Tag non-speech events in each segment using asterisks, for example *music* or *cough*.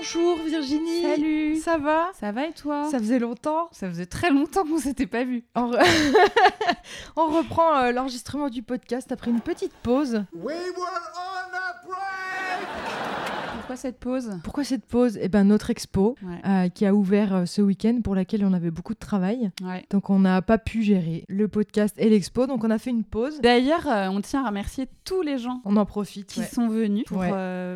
Bonjour Virginie. Salut. Ça va? Ça va et toi? Ça faisait longtemps. Ça faisait très longtemps qu'on s'était pas vu. On, re- *laughs* On reprend euh, l'enregistrement du podcast après une petite pause. We were! Pourquoi cette pause Pourquoi cette pause Eh ben notre expo Ouais. euh, qui a ouvert euh, ce week-end pour laquelle on avait beaucoup de travail. Ouais. Donc on n'a pas pu gérer le podcast et l'expo, donc on a fait une pause. D'ailleurs, euh, on tient à remercier tous les gens On en profite. qui ouais. sont venus pour,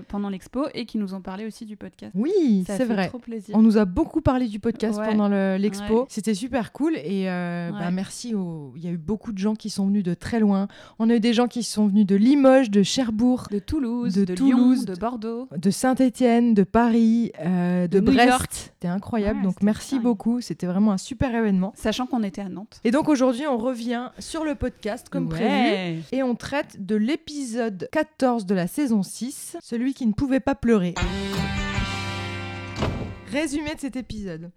pendant l'expo et qui nous ont parlé aussi du podcast. Oui, c'est vrai. trop plaisir. On nous a beaucoup parlé du podcast pendant le- l'expo. C'était super cool et bah, merci. Il y a eu beaucoup de gens qui sont venus de très loin. On a eu des gens qui sont venus de Limoges, de Cherbourg, De Toulouse, de de, Toulouse, Lyon, de Bordeaux. de Saint-Étienne, de Paris, euh, de, Brest. C'était incroyable. Ouais, donc merci beaucoup. C'était vraiment un super événement. Sachant qu'on était à Nantes. Et donc aujourd'hui, on revient sur le podcast comme prévu. Et on traite de l'épisode 14 de la saison 6, celui qui ne pouvait pas pleurer. Résumé de cet épisode.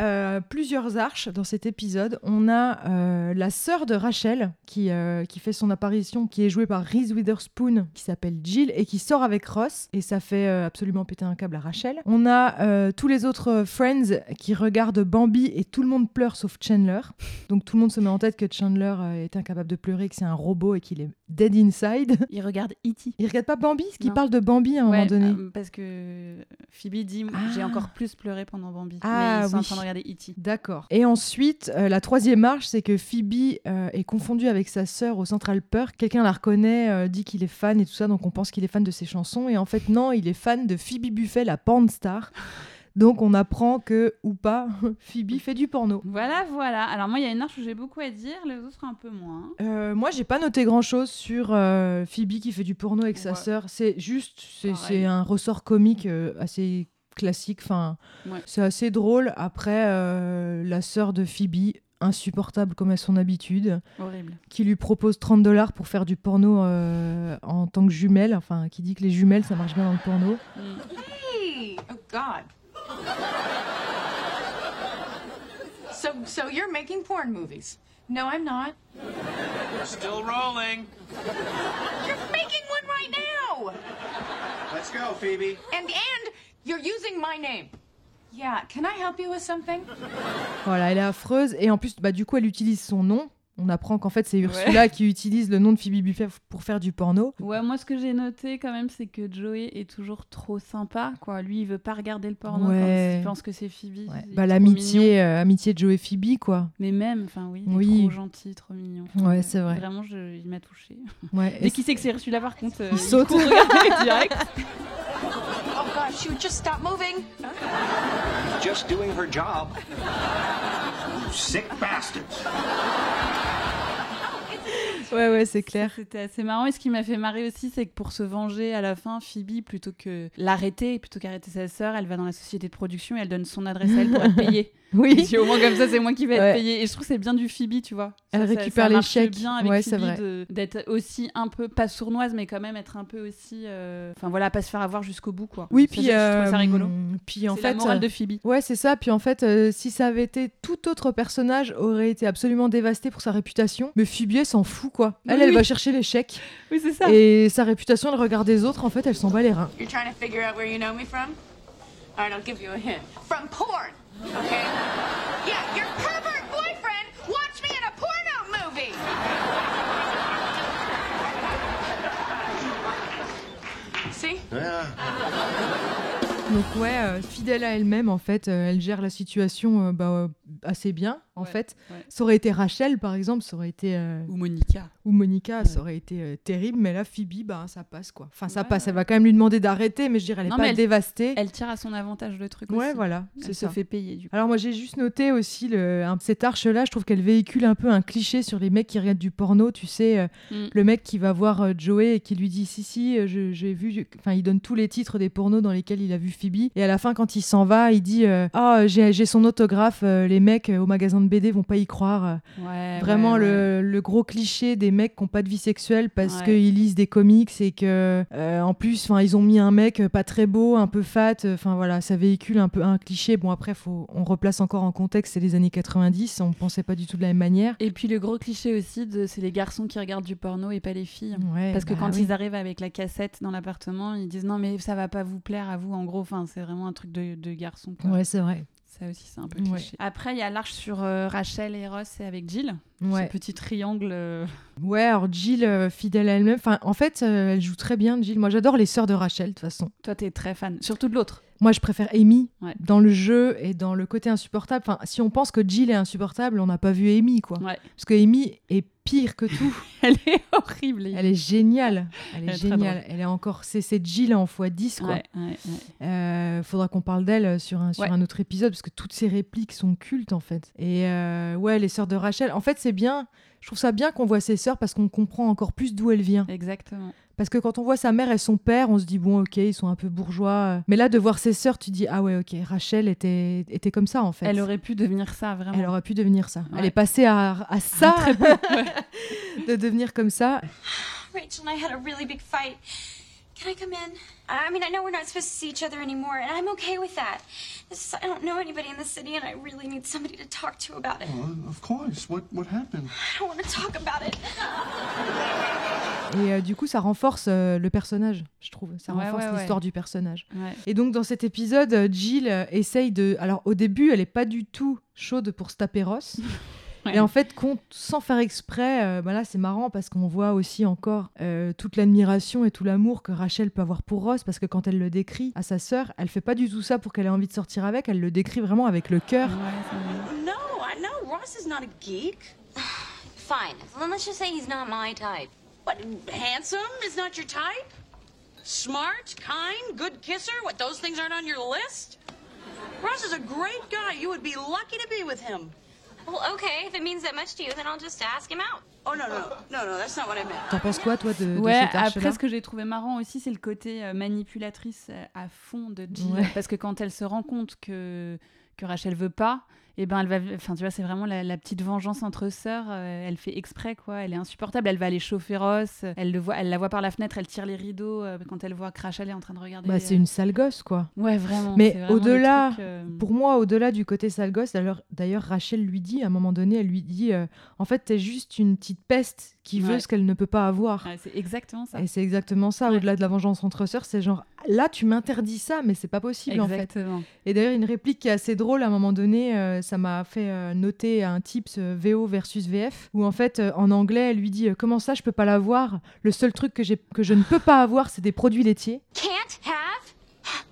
Euh, plusieurs arches dans cet épisode. On a euh, la sœur de Rachel qui, euh, qui fait son apparition, qui est jouée par Reese Witherspoon, qui s'appelle Jill et qui sort avec Ross. Et ça fait absolument péter un câble à Rachel. On a tous les autres Friends qui regardent Bambi et tout le monde pleure sauf Chandler. Donc tout le monde se met en tête que Chandler est incapable de pleurer, que c'est un robot et qu'il est dead inside. Il regarde E.T. Il regarde pas Bambi, qu'il Non. parle de Bambi à un moment donné. parce que Phoebe dit Ah. j'ai encore plus pleuré pendant Bambi. Ah, mais ils sont en oui. train de regarder E.T. D'accord. Et ensuite, euh, la troisième marche, c'est que Phoebe euh, est confondue avec sa sœur au Central Perk. Quelqu'un la reconnaît, euh, dit qu'il est fan et tout ça, donc on pense qu'il est fan de ses chansons. Et en fait, non, il est fan de Phoebe Buffet, la porn star. *laughs* Donc on apprend que, ou pas, *laughs* Phoebe fait du porno. Voilà, voilà. Alors moi, il y a une arche où j'ai beaucoup à dire, les autres un peu moins. Euh, moi, j'ai pas noté grand chose sur euh, Phoebe qui fait du porno avec sa sœur. C'est juste, c'est un ressort comique euh, assez classique. Enfin, Ouais. c'est assez drôle. Après, euh, la sœur de Phoebe, insupportable comme à son habitude, Horrible. qui lui propose 30 dollars pour faire du porno euh, en tant que jumelle. Enfin, qui dit que les jumelles, ça marche bien dans le porno. Hey! Oh God. So, so you're making porn movies? No, I'm not. Still rolling. You're making one right now, Let's go, Phoebe. and and you're using my name. Yeah. Can I help you with something? Voilà, elle est affreuse. Et en plus, bah, du coup, elle utilise son nom. On apprend qu'en fait, c'est Ursula qui utilise le nom de Phoebe Buffet pour faire du porno. Ouais, moi ce que j'ai noté quand même, c'est que Joey est toujours trop sympa. Quoi. Lui, il veut pas regarder le porno Ouais. quand il pense que c'est Phoebe. Ouais. Il Bah, l'amitié, euh, amitié de Joe et Phoebe, quoi. Mais même, enfin oui, il est Oui. trop gentil, trop mignon. Ouais, Euh, c'est vrai. Vraiment, je- il m'a touché. Ouais. Dès Et qu'il sait que c'est celui-là, par *laughs* contre, euh, Il saute. court regarder *laughs* direct. Oh gosh, you just stop moving. Just doing her job. You sick bastards. Ouais, ouais, c'est clair. C'était assez marrant. Et ce qui m'a fait marrer aussi, c'est que pour se venger à la fin, Phoebe, plutôt que l'arrêter, plutôt qu'arrêter sa sœur, elle va dans la société de production et elle donne son adresse à elle pour être payée. *laughs* Et Oui. *laughs* puis, au moins comme ça, c'est moi qui vais Ouais. être payée. Et je trouve que c'est bien du Phoebe, tu vois. Elle Ça- ça- récupère ça les marche chèques. bien avec Ouais, Phoebe d'être aussi un peu, pas sournoise, mais quand même être un peu aussi. euh, Enfin voilà, pas se faire avoir jusqu'au bout, quoi. Oui, Ça, puis, je trouvais ça euh, rigolo. puis en C'est fait, la morale euh, de Phoebe. ouais, c'est ça. Puis en fait, euh, si ça avait été tout autre personnage, aurait été absolument dévasté pour sa réputation. Mais Phoebe, elle s'en fout, quoi. Elle, Oui, elle oui. va chercher les chèques. Oui, c'est ça. Et sa réputation, elle regarde des autres. En fait, elle s'en bat les reins. You're trying to figure out where you know me from? All right, I'll give you a hint. From porn, okay? Yeah, your pervert boyfriend watched me in a porno movie. See? Yeah. Donc ouais, euh, fidèle à elle-même, en fait, euh, elle gère la situation euh, bah, assez bien, en Ouais, fait. ouais. Ça aurait été Rachel, par exemple, ça aurait été... euh, Ou Monica. ou Monica, Ouais. ça aurait été euh, terrible, mais là, Phoebe, bah, ça passe, quoi. Enfin, ça passe, elle va quand même lui demander d'arrêter, mais je dirais, elle est Non, pas elle- dévastée. Elle tire à son avantage le truc Ouais, aussi. voilà, Elle se ça. fait payer, du coup. Alors moi j'ai juste noté aussi le, cette arche-là, je trouve qu'elle véhicule un peu un cliché sur les mecs qui regardent du porno, tu sais, euh, Mm. le mec qui va voir Joey et qui lui dit si si, je- j'ai vu, enfin il donne tous les titres des pornos dans lesquels il a vu Phoebe, et à la fin quand il s'en va, il dit ah j'ai j'ai son autographe, les mecs au magasin de BD vont pas y croire. Ouais, Vraiment ouais. Le, le gros cliché des mecs qui n'ont pas de vie sexuelle parce qu'ils lisent des comics et que euh, en plus, ils ont mis un mec pas très beau, un peu fat. Enfin voilà, ça véhicule un peu un cliché. Bon après, faut, on replace encore en contexte, c'est les années 90, on pensait pas du tout de la même manière. Et puis le gros cliché aussi, de, c'est les garçons qui regardent du porno et pas les filles. Ouais, Parce que bah quand oui. ils arrivent avec la cassette dans l'appartement, ils disent non mais ça va pas vous plaire à vous en gros. Enfin c'est vraiment un truc de, de garçon. quoi. Ouais, c'est vrai. Ça aussi c'est un peu Ouais. cliché. Après il y a l'arche sur euh, Rachel et Ross et avec Jill. Ouais. Ce petit triangle. euh, *laughs* Ouais, alors Jill, euh, fidèle à elle-même. Enfin, en fait, euh, elle joue très bien, Jill. Moi, j'adore les sœurs de Rachel, de toute façon. Toi t'es très fan, surtout de l'autre. Moi, je préfère Amy Ouais. dans le jeu et dans le côté insupportable. Enfin, si on pense que Jill est insupportable, on n'a pas vu Amy, quoi. Ouais. Parce que Amy est pire que tout. *laughs* Elle est horrible. Elle est géniale. Elle est, Elle est très géniale. Elle est encore. C'est c'est Jill en x10, quoi. Ouais, ouais, ouais. Euh, faudra qu'on parle d'elle sur, un, sur un autre épisode parce que toutes ses répliques sont cultes en fait. Et euh, ouais, les sœurs de Rachel. En fait, c'est bien. Je trouve ça bien qu'on voit ses sœurs parce qu'on comprend encore plus d'où elle vient. Exactement. Parce que quand on voit sa mère et son père, on se dit bon, ok, ils sont un peu bourgeois. Mais là, de voir ses sœurs, tu dis ah ouais, ok, Rachel était, était comme ça en fait. Elle aurait pu devenir ça vraiment. Elle aurait pu devenir ça. Elle est passée à, à ça, Très peu. ouais. *laughs* de devenir comme ça. Rachel and I had a really big fight. Can I come in? I mean, I know we're not supposed to see each other anymore, and I'm okay with that. It's just, I don't know anybody in the city, and I really need somebody to talk to about it. Well, of course. What what happened? I don't want to talk about it. *laughs* Et euh, du coup, ça renforce euh, le personnage, je trouve. Ça Ouais, renforce ouais, ouais. l'histoire du personnage. Ouais. Et donc, dans cet épisode, euh, Jill euh, essaye de. Alors, au début, elle est pas du tout chaude pour se taper Ross. *laughs* Ouais. Et en fait, sans faire exprès, euh, bah là, c'est marrant parce qu'on voit aussi encore euh, toute l'admiration et tout l'amour que Rachel peut avoir pour Ross. Parce que quand elle le décrit à sa sœur, elle fait pas du tout ça pour qu'elle ait envie de sortir avec. Elle le décrit vraiment avec le cœur. Ouais, c'est vrai. No, I know Ross is not a geek. *sighs* Fine. Then let's just say he's not my type. What, handsome is not your type? Smart, kind, good kisser? What, those things aren't on your list? Ross is a great guy. You would be lucky to be with him. Well, okay. If it means that much to you, then I'll just ask him out. Oh, no, no, no, no, that's not what I meant. T'en penses quoi, toi, de, de Ouais, cette arche-là après ce que j'ai trouvé marrant aussi, c'est le côté euh, manipulatrice euh, à fond de Jill. Ouais. Parce que quand elle se rend compte que, que Rachel veut pas, et ben elle va. Enfin, tu vois, c'est vraiment la, la petite vengeance entre sœurs. euh, elle fait exprès, quoi. Elle est insupportable. Elle va aller chauffer Ross. Elle, le voit, elle la voit par la fenêtre. Elle tire les rideaux euh, quand elle voit que Rachel est en train de regarder. Bah, c'est euh, une sale gosse, quoi. Ouais, vraiment. Mais au-delà, euh, Pour moi, au-delà du côté sale gosse, d'ailleurs, d'ailleurs, Rachel lui dit, à un moment donné, elle lui dit En fait, t'es juste une petite peste qui veut ce qu'elle ne peut pas avoir. ouais, c'est exactement ça. Et c'est exactement ça, Ouais. au-delà de la vengeance entre sœurs, c'est genre là tu m'interdis ça, mais c'est pas possible en fait. Et d'ailleurs, une réplique qui est assez drôle à un moment donné, ça m'a fait euh, noter un tips euh, VO versus VF, où en fait euh, en anglais elle lui dit euh, Comment ça je peux pas l'avoir Le seul truc que, j'ai- que je ne peux pas avoir, c'est des produits laitiers. Can't have?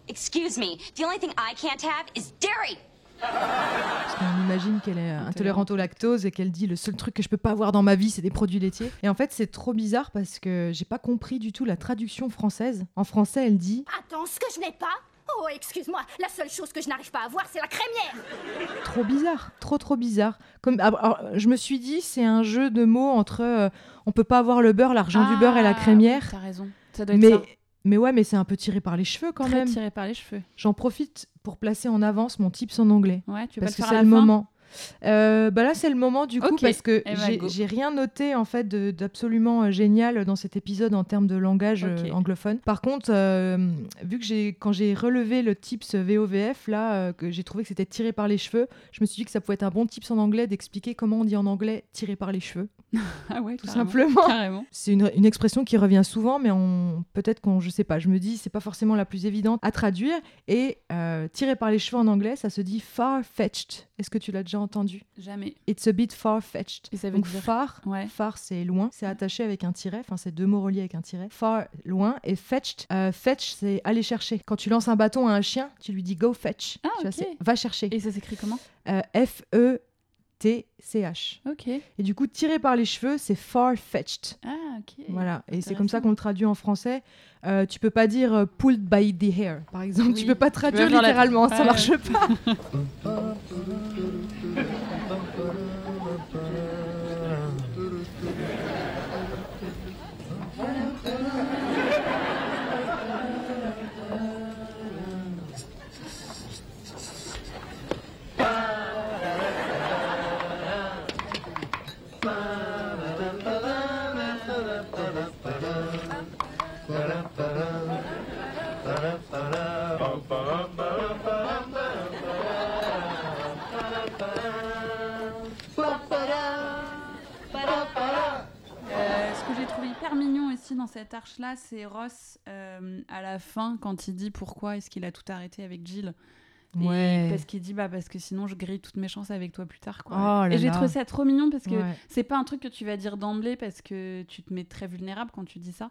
Excuse me. The only thing I can't have is dairy. Parce qu'on imagine qu'elle est intolérante au lactose et qu'elle dit le seul truc que je peux pas avoir dans ma vie, c'est des produits laitiers. Et en fait, c'est trop bizarre parce que j'ai pas compris du tout la traduction française. En français, elle dit Attends, ce que je n'ai pas Oh, excuse-moi, la seule chose que je n'arrive pas à voir, c'est la crémière trop bizarre, trop trop bizarre. Comme, alors, alors, je me suis dit, c'est un jeu de mots entre euh, on peut pas avoir le beurre, l'argent du beurre et la Ah, crémière. oui, T'as raison. Ça doit être mais, ça. mais ouais, mais c'est un peu tiré par les cheveux quand Très même. tiré par les cheveux. J'en profite pour placer en avance mon tips en anglais. Ouais, tu veux parce pas que le faire c'est à le la fin moment. Euh, bah là, c'est le moment du coup parce que Eh ben, j'ai rien noté en fait d'absolument euh, génial dans cet épisode en termes de langage euh, anglophone. Par contre, euh, vu que j'ai quand j'ai relevé le tips VOVF là, euh, que j'ai trouvé que c'était tiré par les cheveux, je me suis dit que ça pouvait être un bon tips en anglais d'expliquer comment on dit en anglais tiré par les cheveux. *laughs* Ah ouais, Tout carrément. simplement. Carrément. C'est une, une expression qui revient souvent, mais on peut-être qu'on, je sais pas, je me dis c'est pas forcément la plus évidente à traduire. Et euh, tiré par les cheveux en anglais, ça se dit far-fetched. Est-ce que tu l'as déjà entendu? Jamais. It's a bit far-fetched. Et ça veut Donc dire far, Ouais. far c'est loin, c'est attaché avec un tiret, enfin c'est deux mots reliés avec un tiret. Far, loin, et fetched, euh, fetch c'est aller chercher. Quand tu lances un bâton à un chien, tu lui dis go fetch. Ah, Tu vois, va chercher. Et ça s'écrit comment? Euh, F-E-T-C-H. Ok. Et du coup, tiré par les cheveux, c'est far-fetched. Ah, ok. Voilà, et c'est comme ça qu'on le traduit en français. Euh, tu peux pas dire euh, pulled by the hair, par exemple. Tu Oui, peux pas tu peux traduire faire la- littéralement, ça Ouais, marche pas. *laughs* *laughs* trouvé hyper mignon aussi dans cette arche-là, c'est Ross euh, à la fin quand il dit pourquoi est-ce qu'il a tout arrêté avec Jill. Et Ouais. Parce qu'il dit bah parce que sinon je grille toutes mes chances avec toi plus tard quoi. Oh là et j'ai trouvé ça trop mignon parce que Ouais. c'est pas un truc que tu vas dire d'emblée parce que tu te mets très vulnérable quand tu dis ça.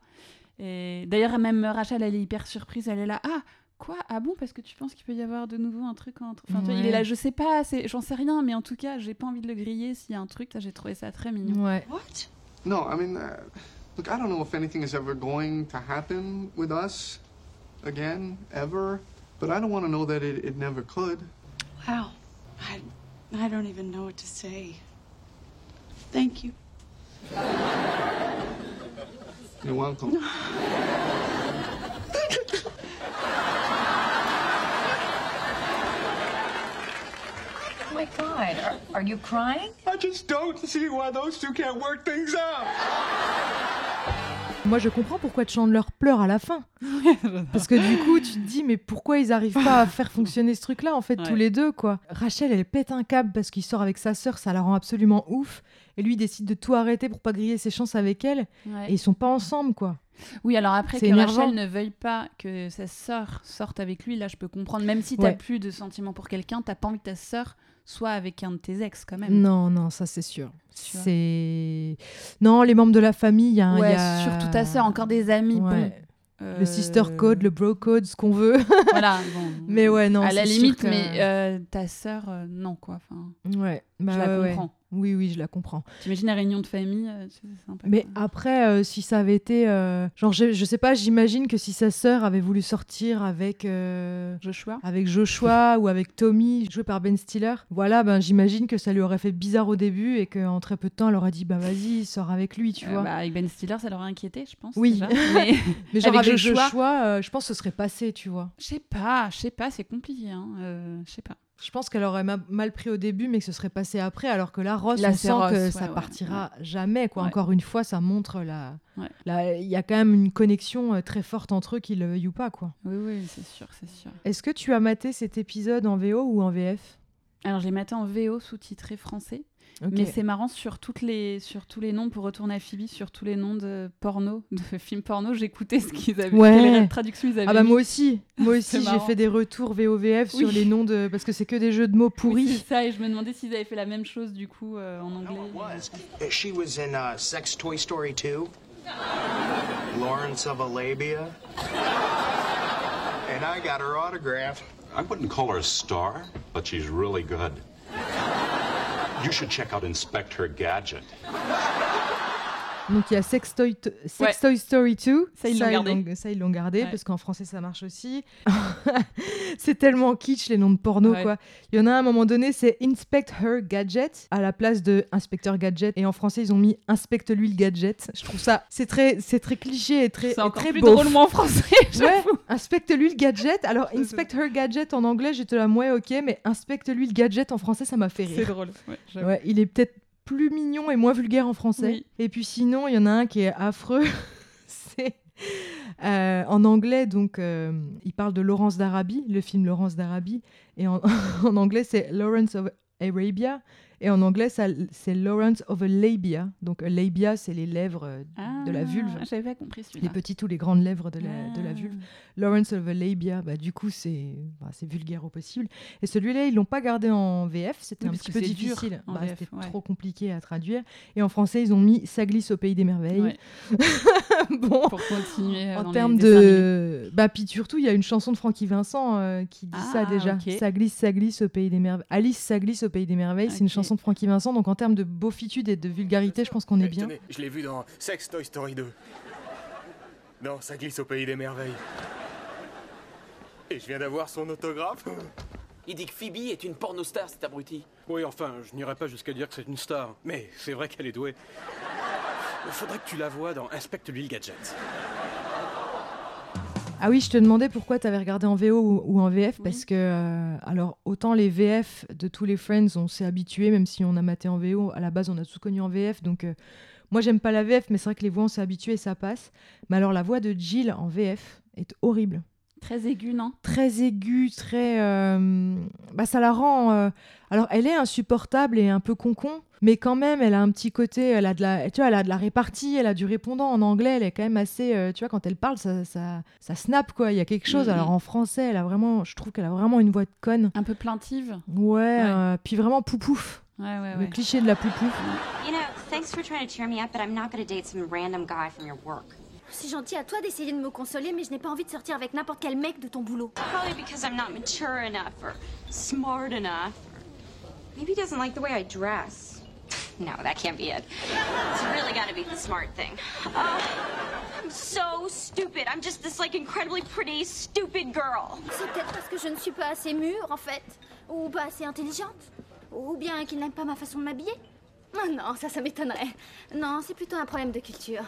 Et d'ailleurs même Rachel elle est hyper surprise, elle est là ah quoi? Ah bon? Parce que tu penses qu'il peut y avoir de nouveau un truc entre enfin il est là je sais pas c'est j'en sais rien mais en tout cas j'ai pas envie de le griller s'il y a un truc ça j'ai trouvé ça très mignon. Ouais. What? No, I mean, uh, look, I don't know if anything is ever going to happen with us again, ever, but I don't want to know that it, it never could. Wow. I, I don't even know what to say. Thank you. You're welcome. *laughs* Oh my god, are, are you crying? I just don't see why those two can't work things out. Moi, je comprends pourquoi Chandler pleure à la fin. *laughs* Parce que du coup, tu te dis, mais pourquoi ils arrivent pas à faire fonctionner ce truc-là, en fait, Ouais. tous les deux, quoi. Rachel, elle pète un câble parce qu'il sort avec sa sœur, ça la rend absolument ouf. Et lui, il décide de tout arrêter pour pas griller ses chances avec elle. Ouais. Et ils sont pas ensemble, quoi. Oui, alors après que énervant. Rachel ne veuille pas que sa sœur sorte avec lui, là je peux comprendre. Même si t'as Ouais. plus de sentiments pour quelqu'un, t'as pas envie que ta sœur soit avec un de tes ex quand même. Non, non, ça c'est sûr. C'est. Non, les membres de la famille, il y a Ouais, y a- surtout ta sœur, encore des amis. Ouais. Bon, euh, Le sister code, le bro code, ce qu'on veut. *laughs* Voilà, bon. Mais ouais, non. à la limite, que- mais euh, ta sœur, euh, non quoi. Enfin, Ouais, bah je la comprends. Oui, oui, je la comprends. T'imagines la réunion de famille, euh, sympa. Mais quoi. après, euh, si ça avait été. euh, Genre, je, je sais pas, j'imagine que si sa sœur avait voulu sortir avec. Joshua Avec Joshua ou avec Tommy, joué par Ben Stiller, voilà, ben j'imagine que ça lui aurait fait bizarre au début et qu'en très peu de temps, elle aurait dit bah vas-y, sors avec lui, tu vois. bah, Avec Ben Stiller, ça l'aurait inquiété, je pense. Oui. déjà. *laughs* Mais Mais genre avec avec, Joshua- Joshua, je pense que ce serait passé, tu vois. je sais pas, je sais pas, c'est compliqué. Hein. je sais pas. Je pense qu'elle aurait ma- mal pris au début, mais que ce serait passé après, alors que là, Ross, Là, on sent Ross, que ouais, ça ouais, partira jamais, quoi. Encore une fois, ça montre la- Il y a quand même une connexion euh, très forte entre eux, qu'ils le veuillent ou pas, quoi. Oui, oui, c'est sûr, c'est sûr. Est-ce que tu as maté cet épisode en VO ou en VF Alors j'ai maté en VO sous-titré français, Mais c'est marrant sur toutes les sur tous les noms pour retourner à Phoebe, sur tous les noms de porno, de *laughs* films porno, j'écoutais ce qu'ils avaient, Ouais. quelle traduction ils avaient. Ah bah mis. moi aussi, moi aussi j'ai fait des retours VOVF sur les noms de parce que c'est que des jeux de mots Oui, pourris. c'est ça, et je me demandais s'ils avaient fait la même chose du coup euh, en anglais. was. She was in uh, Sex Toy Story 2. Lawrence of Arabia. And I got her autograph. I wouldn't call her a star, but she's really good. You should check out Inspector Gadget. Donc il y a Sex Toy, Sex Ouais. Toy Story 2. Ça, ils l'ont gardé. ça, ils l'ont gardé Ouais. parce qu'en français ça marche aussi. *laughs* c'est tellement kitsch les noms de porno Ouais. quoi. Il y en a un, à un moment donné, c'est Inspect Her Gadget à la place de Inspecteur Gadget et en français ils ont mis Inspecte-lui le gadget. Je trouve ça c'est très c'est très cliché et très C'est encore très plus beauf. drôlement en français, *laughs* Ouais, inspecte-lui le gadget. Alors, *laughs* inspect her gadget en anglais, j'étais là, ouais, ok, mais inspecte-lui le gadget en français, ça m'a fait C'est rire. drôle. Ouais, j'avoue. Ouais, il est peut-être plus mignon et moins vulgaire en français. Oui. Et puis sinon, il y en a un qui est affreux. *laughs* C'est euh, en anglais, donc euh, il parle de Laurence d'Arabie, le film Laurence d'Arabie, et en, *laughs* en anglais c'est Lawrence of Arabia, et en anglais c'est Lawrence of a labia. Donc a labia, c'est les lèvres euh, de la Ah, vulve, J'avais pas compris celui-là. les petites ou les grandes lèvres de la, de la Ah. vulve. Lawrence of a labia, bah, du coup c'est bah, c'est vulgaire au possible. Et celui-là, ils l'ont pas gardé en VF, c'était Oui, un petit peu difficile. Bah, c'était ouais. trop compliqué à traduire. Et en français, ils ont mis Ça glisse au pays des merveilles. Ouais, *laughs* bon, pour continuer. en termes de. Bah, puis surtout, il y a une chanson de Francky Vincent euh, qui dit ça Ah, déjà. ok. Ça glisse, ça glisse au pays des merveilles. Alice, ça glisse au pays des merveilles. C'est une Ok. Chanson de Francky Vincent. Donc en termes de beaufitude et de vulgarité, je pense qu'on est Eh, bien. tenez, je l'ai vu dans Sex Toy Story 2. Non, ça glisse au pays des merveilles. Et je viens d'avoir son autographe. Il dit que Phoebe est une pornostar, cet abruti. Oui, enfin, je n'irai pas jusqu'à dire que c'est une star. Mais c'est vrai qu'elle est douée. Faudrait que tu la vois dans Inspecte-lui le gadget. Ah oui, je te demandais pourquoi tu avais regardé en VO ou, ou en VF, parce que, euh, alors, autant les VF de tous les Friends, on s'est habitué, même si on a maté en VO, à la base, on a tous connu en VF, donc euh, moi, j'aime pas la VF, mais c'est vrai que les voix, on s'est habitué et ça passe. Mais alors, la voix de Jill en VF est horrible. Très aigu, non? Très aiguë, très. euh, Bah, ça la rend. euh, Alors, elle est insupportable et un peu concon, mais quand même, elle a un petit côté. Elle a de la, tu vois, elle a de la répartie, elle a du répondant en anglais. Elle est quand même assez. euh, Tu vois, quand elle parle, ça, ça, ça snap quoi. Il y a quelque chose. Mhm. Alors en français, elle a vraiment. Je trouve qu'elle a vraiment une voix de conne. Un peu plaintive. Ouais. euh, puis vraiment poupouf. Ouais, ouais, Le ouais. cliché de la poupouf. You know, thanks for trying to cheer me up, but I'm not gonna date some random guy from your work. C'est gentil à toi d'essayer de me consoler, mais je n'ai pas envie de sortir avec n'importe quel mec de ton boulot. Probably because I'm not mature enough or smart enough. Or maybe he doesn't like the way I dress. *laughs* No, that can't be it. It's really gotta be the smart thing. Oh, I'm so stupid. I'm just this like incredibly pretty, stupid girl. C'est peut-être parce que je ne suis pas assez mûre, en fait. Ou pas assez intelligente. Ou bien qu'il n'aime pas ma façon de m'habiller. Oh non, ça, ça m'étonnerait. Non, c'est plutôt un problème de culture.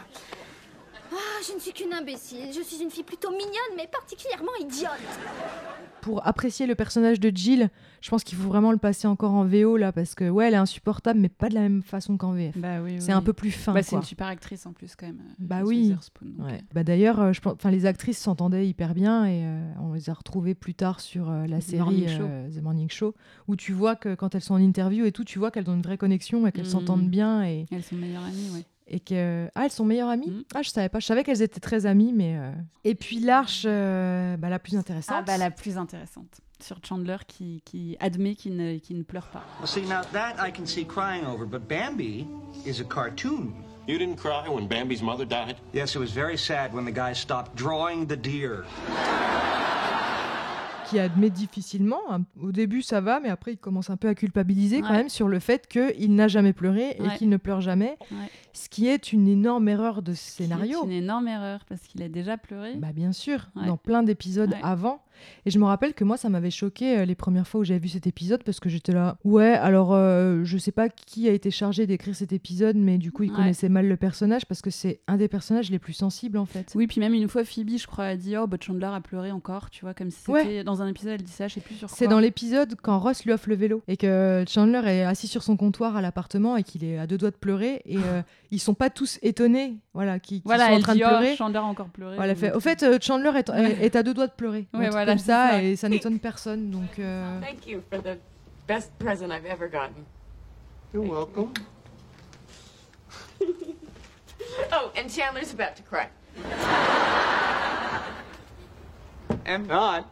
Ah, je ne suis qu'une imbécile. Je suis une fille plutôt mignonne, mais particulièrement idiote. Pour apprécier le personnage de Jill, je pense qu'il faut vraiment le passer encore en VO là, parce que ouais, elle est insupportable, mais pas de la même façon qu'en VF. Bah oui, C'est oui. un peu plus fin. Bah, c'est une super actrice en plus, quand même. euh, Bah oui. Ouais. euh, Bah d'ailleurs, euh, je pense, enfin les actrices s'entendaient hyper bien et euh, on les a retrouvées plus tard sur euh, la The série Morning euh, The Morning Show, où tu vois que quand elles sont en interview et tout, tu vois qu'elles ont une vraie connexion et qu'elles Mhm. s'entendent bien et Elles sont meilleures amies, ouais. Et que ah elles sont meilleures amies. Mhm. Ah je savais pas, je savais qu'elles étaient très amies, mais euh, et puis l'arche, euh, bah, la plus intéressante. Ah bah la plus intéressante. Sur Chandler qui, qui admet qu'il ne, qu'il ne pleure pas. Well, see, now that I can see crying over, but Bambi is a cartoon. You didn't cry when Bambi's mother died? Yes, it was very sad when the guy stopped drawing the deer. Qui admet difficilement. Au début, ça va, mais après, il commence un peu à culpabiliser quand même sur le fait qu'il n'a jamais pleuré et qu'il ne pleure jamais, Ouais. ce qui est une énorme erreur de scénario. C'est une énorme erreur parce qu'il a déjà pleuré. Bah bien sûr, dans plein d'épisodes avant. Et je me rappelle que moi, ça m'avait choqué euh, les premières fois où j'avais vu cet épisode parce que j'étais là, ouais, alors euh, je sais pas qui a été chargé d'écrire cet épisode, mais du coup, il Ouais. connaissait mal le personnage parce que c'est un des personnages les plus sensibles en fait. Oui, puis même une fois, Phoebe, je crois, a dit Oh, Chandler a pleuré encore, tu vois, comme si c'était Ouais. dans un épisode, elle dit ça, je sais plus sur quoi. C'est dans l'épisode quand Ross lui offre le vélo et que Chandler est assis sur son comptoir à l'appartement et qu'il est à deux doigts de pleurer et *laughs* euh, ils sont pas tous étonnés, voilà, qui, qui Voilà, sont en train dit de Oh, pleurer. Chandler a encore pleuré. Voilà, elle fait, au fait, euh, Chandler est, est- est à deux doigts de pleurer. Ouais, voilà, comme c'est ça, ça. et ça n'étonne personne. Donc, euh, Thank you for the best present I've ever gotten. You're welcome. *laughs* Oh, and Chandler's about to cry. And not.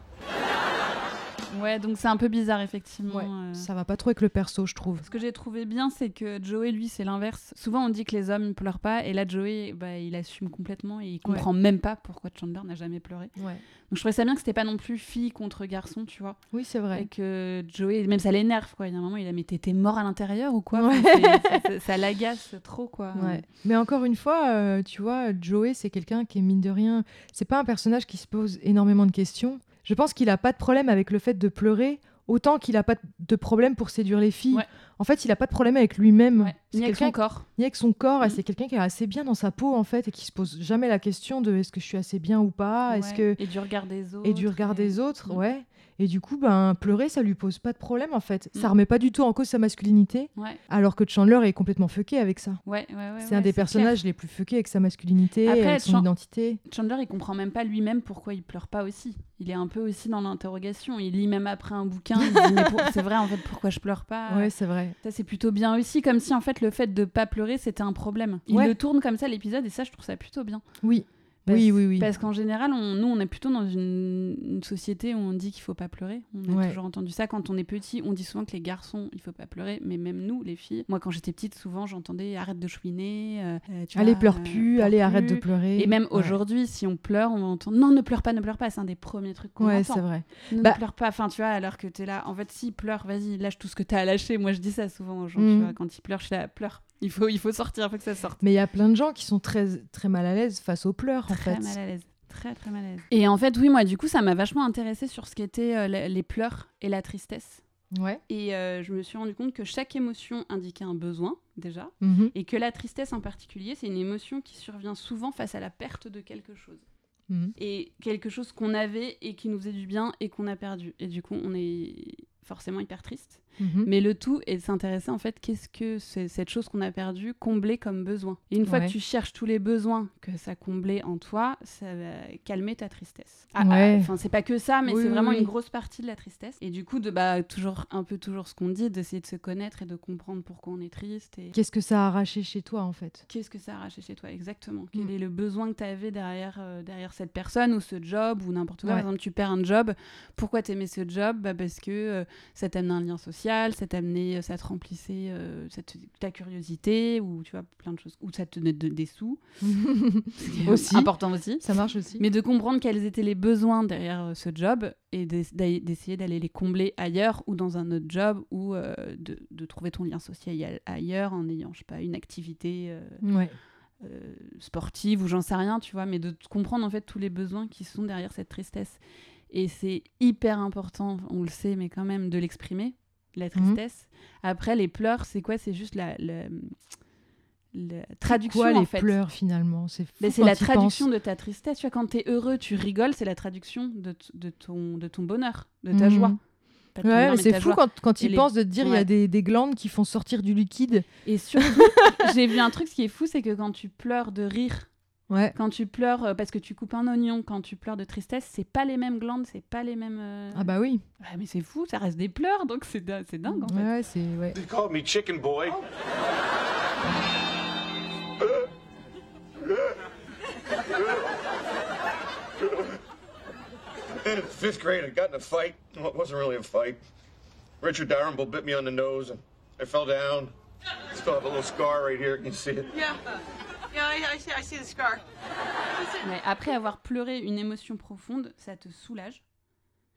Ouais, donc c'est un peu bizarre, effectivement. ouais, euh. ça va pas trop avec le perso, je trouve. Ce que j'ai trouvé bien, c'est que Joey, lui, c'est l'inverse. Souvent, on dit que les hommes ne pleurent pas, et là, Joey, bah, il assume complètement et il comprend même pas pourquoi Chandler n'a jamais pleuré. Ouais. Donc, je trouvais ça bien que c'était pas non plus fille contre garçon, tu vois. Oui, c'est vrai. Et que Joey, même ça l'énerve, quoi. Il y a un moment, il a mais t'étais mort à l'intérieur ou quoi? Ouais. Ça l'agace trop, quoi. Ouais. Mais encore une fois, euh, tu vois, Joey, c'est quelqu'un qui est mine de rien. C'est pas un personnage qui se pose énormément de questions. Je pense qu'il a pas de problème avec le fait de pleurer, autant qu'il a pas de problème pour séduire les filles. Ouais. En fait, il a pas de problème avec lui-même. Ouais. Ni avec son corps. ni avec son corps, et Mm. c'est quelqu'un qui est assez bien dans sa peau en fait et qui se pose jamais la question de est-ce que je suis assez bien ou pas, est-ce que Et du regard des autres. et du regard des autres, Mm. ouais. Et du coup, ben pleurer, ça lui pose pas de problème en fait. Ça Mm. remet pas du tout en cause sa masculinité, Ouais, alors que Chandler est complètement fucké avec ça. ouais, ouais. ouais, c'est un des clair. personnages les plus fuckés avec sa masculinité, Après, avec son Chan- identité. Chandler, il comprend même pas lui-même pourquoi il pleure pas aussi. Il est un peu aussi dans l'interrogation. Il lit même après un bouquin. il dit, Mais pour- *laughs* c'est vrai, en fait, pourquoi je pleure pas? Ouais, c'est vrai. Ça, c'est plutôt bien aussi, comme si en fait le fait de pas pleurer c'était un problème. Il le tourne comme ça l'épisode et ça, je trouve ça plutôt bien. Oui. Parce- oui, oui, oui. Parce qu'en général, on- nous, on est plutôt dans une, une société où on dit qu'il faut pas pleurer. On a Ouais. toujours entendu ça quand on est petit. On dit souvent que les garçons, il faut pas pleurer, mais même nous, les filles. Moi, quand j'étais petite, souvent j'entendais arrête de chouiner. euh, euh, tu Allez, vois, pleure euh, plus, pleure allez, arrête de pleurer. Et même Ouais. aujourd'hui, si on pleure, on va entendre non, ne pleure pas, ne pleure pas. C'est un des premiers trucs qu'on Ouais, entend. c'est vrai. Ne Bah- pleure pas. Enfin, tu vois, alors que t'es là. En fait, si pleure, vas-y, lâche tout ce que t'as à lâcher. Moi, je dis ça souvent aux gens. Mhm. Tu vois, quand ils pleurent, je suis là, pleure. Il faut, il faut sortir, il faut que ça sorte. Mais il y a plein de gens qui sont très, très mal à l'aise face aux pleurs, en Très fait. mal à l'aise. Très, très mal à l'aise. Et en fait, oui, moi, du coup, ça m'a vachement intéressée sur ce qu'étaient euh, les pleurs et la tristesse. Ouais. Et euh, je me suis rendu compte que chaque émotion indiquait un besoin, déjà. Mhm. Et que la tristesse en particulier, c'est une émotion qui survient souvent face à la perte de quelque chose. Mhm. Et quelque chose qu'on avait et qui nous faisait du bien et qu'on a perdu. Et du coup, on est forcément hyper triste. Mhm. Mais le tout est de s'intéresser en fait, qu'est-ce que c'est cette chose qu'on a perdue combler comme besoin. Et une fois Ouais. que tu cherches tous les besoins que ça comblait en toi, ça va calmer ta tristesse. Ah, Ouais. ah, Enfin, c'est pas que ça, mais Oui, c'est oui, vraiment oui. une grosse partie de la tristesse. Et du coup, de bah toujours un peu toujours ce qu'on dit, d'essayer de se connaître et de comprendre pourquoi on est triste et Qu'est-ce que ça a arraché chez toi en fait? Qu'est-ce que ça a arraché chez toi exactement? Quel Mm. est le besoin que tu avais derrière, euh, derrière cette personne ou ce job ou n'importe quoi? Ouais. Par exemple, tu perds un job. Pourquoi t'aimais ce job? Bah Parce que euh, ça t'amenait un lien social, ça t'amenait, ça te remplissait euh, ça te- ta curiosité ou tu vois plein de choses. Ou ça te donnait de- des sous. *laughs* Ce qui est Aussi. Important aussi. Ça marche aussi. Mais de comprendre quels étaient les besoins derrière euh, ce job et d'essayer d'aller les combler ailleurs ou dans un autre job ou euh, de, de trouver ton lien social ailleurs en ayant, je sais pas, une activité euh, Ouais. euh, sportive ou j'en sais rien, tu vois, mais de comprendre en fait tous les besoins qui sont derrière cette tristesse. Et c'est hyper important, on le sait, mais quand même, de l'exprimer, la tristesse. Après, les pleurs, c'est quoi? C'est juste la, la, la traduction, Quoi en les fait? pleurs finalement? C'est quand la traduction penses. de ta tristesse. Tu vois, quand t'es heureux, tu rigoles, c'est la traduction de, de, ton, de ton bonheur, de ta Mhm. joie. Ouais, c'est fou joie. quand, quand il les- pense de te dire il y a des, des glandes qui font sortir du liquide. Et surtout, *laughs* j'ai vu un truc, ce qui est fou, c'est que quand tu pleures de rire, Ouais. quand tu pleures euh, parce que tu coupes un oignon, quand tu pleures de tristesse, c'est pas les mêmes glandes, c'est pas les mêmes. euh, Ah bah oui. Ouais, mais c'est fou, ça reste des pleurs, donc c'est din- c'est dingue en fait. Ouais, ouais, c'est ouais. They called me Chicken Boy. In fifth grade, I got in a fight. Well, it wasn't really a fight. Richard Darrenbow bit me on the nose, and I fell down. Still have a little scar right here. Can you see it? Yeah. Yeah, I, I, see, I see the scar. Mais après avoir pleuré une émotion profonde, ça te soulage.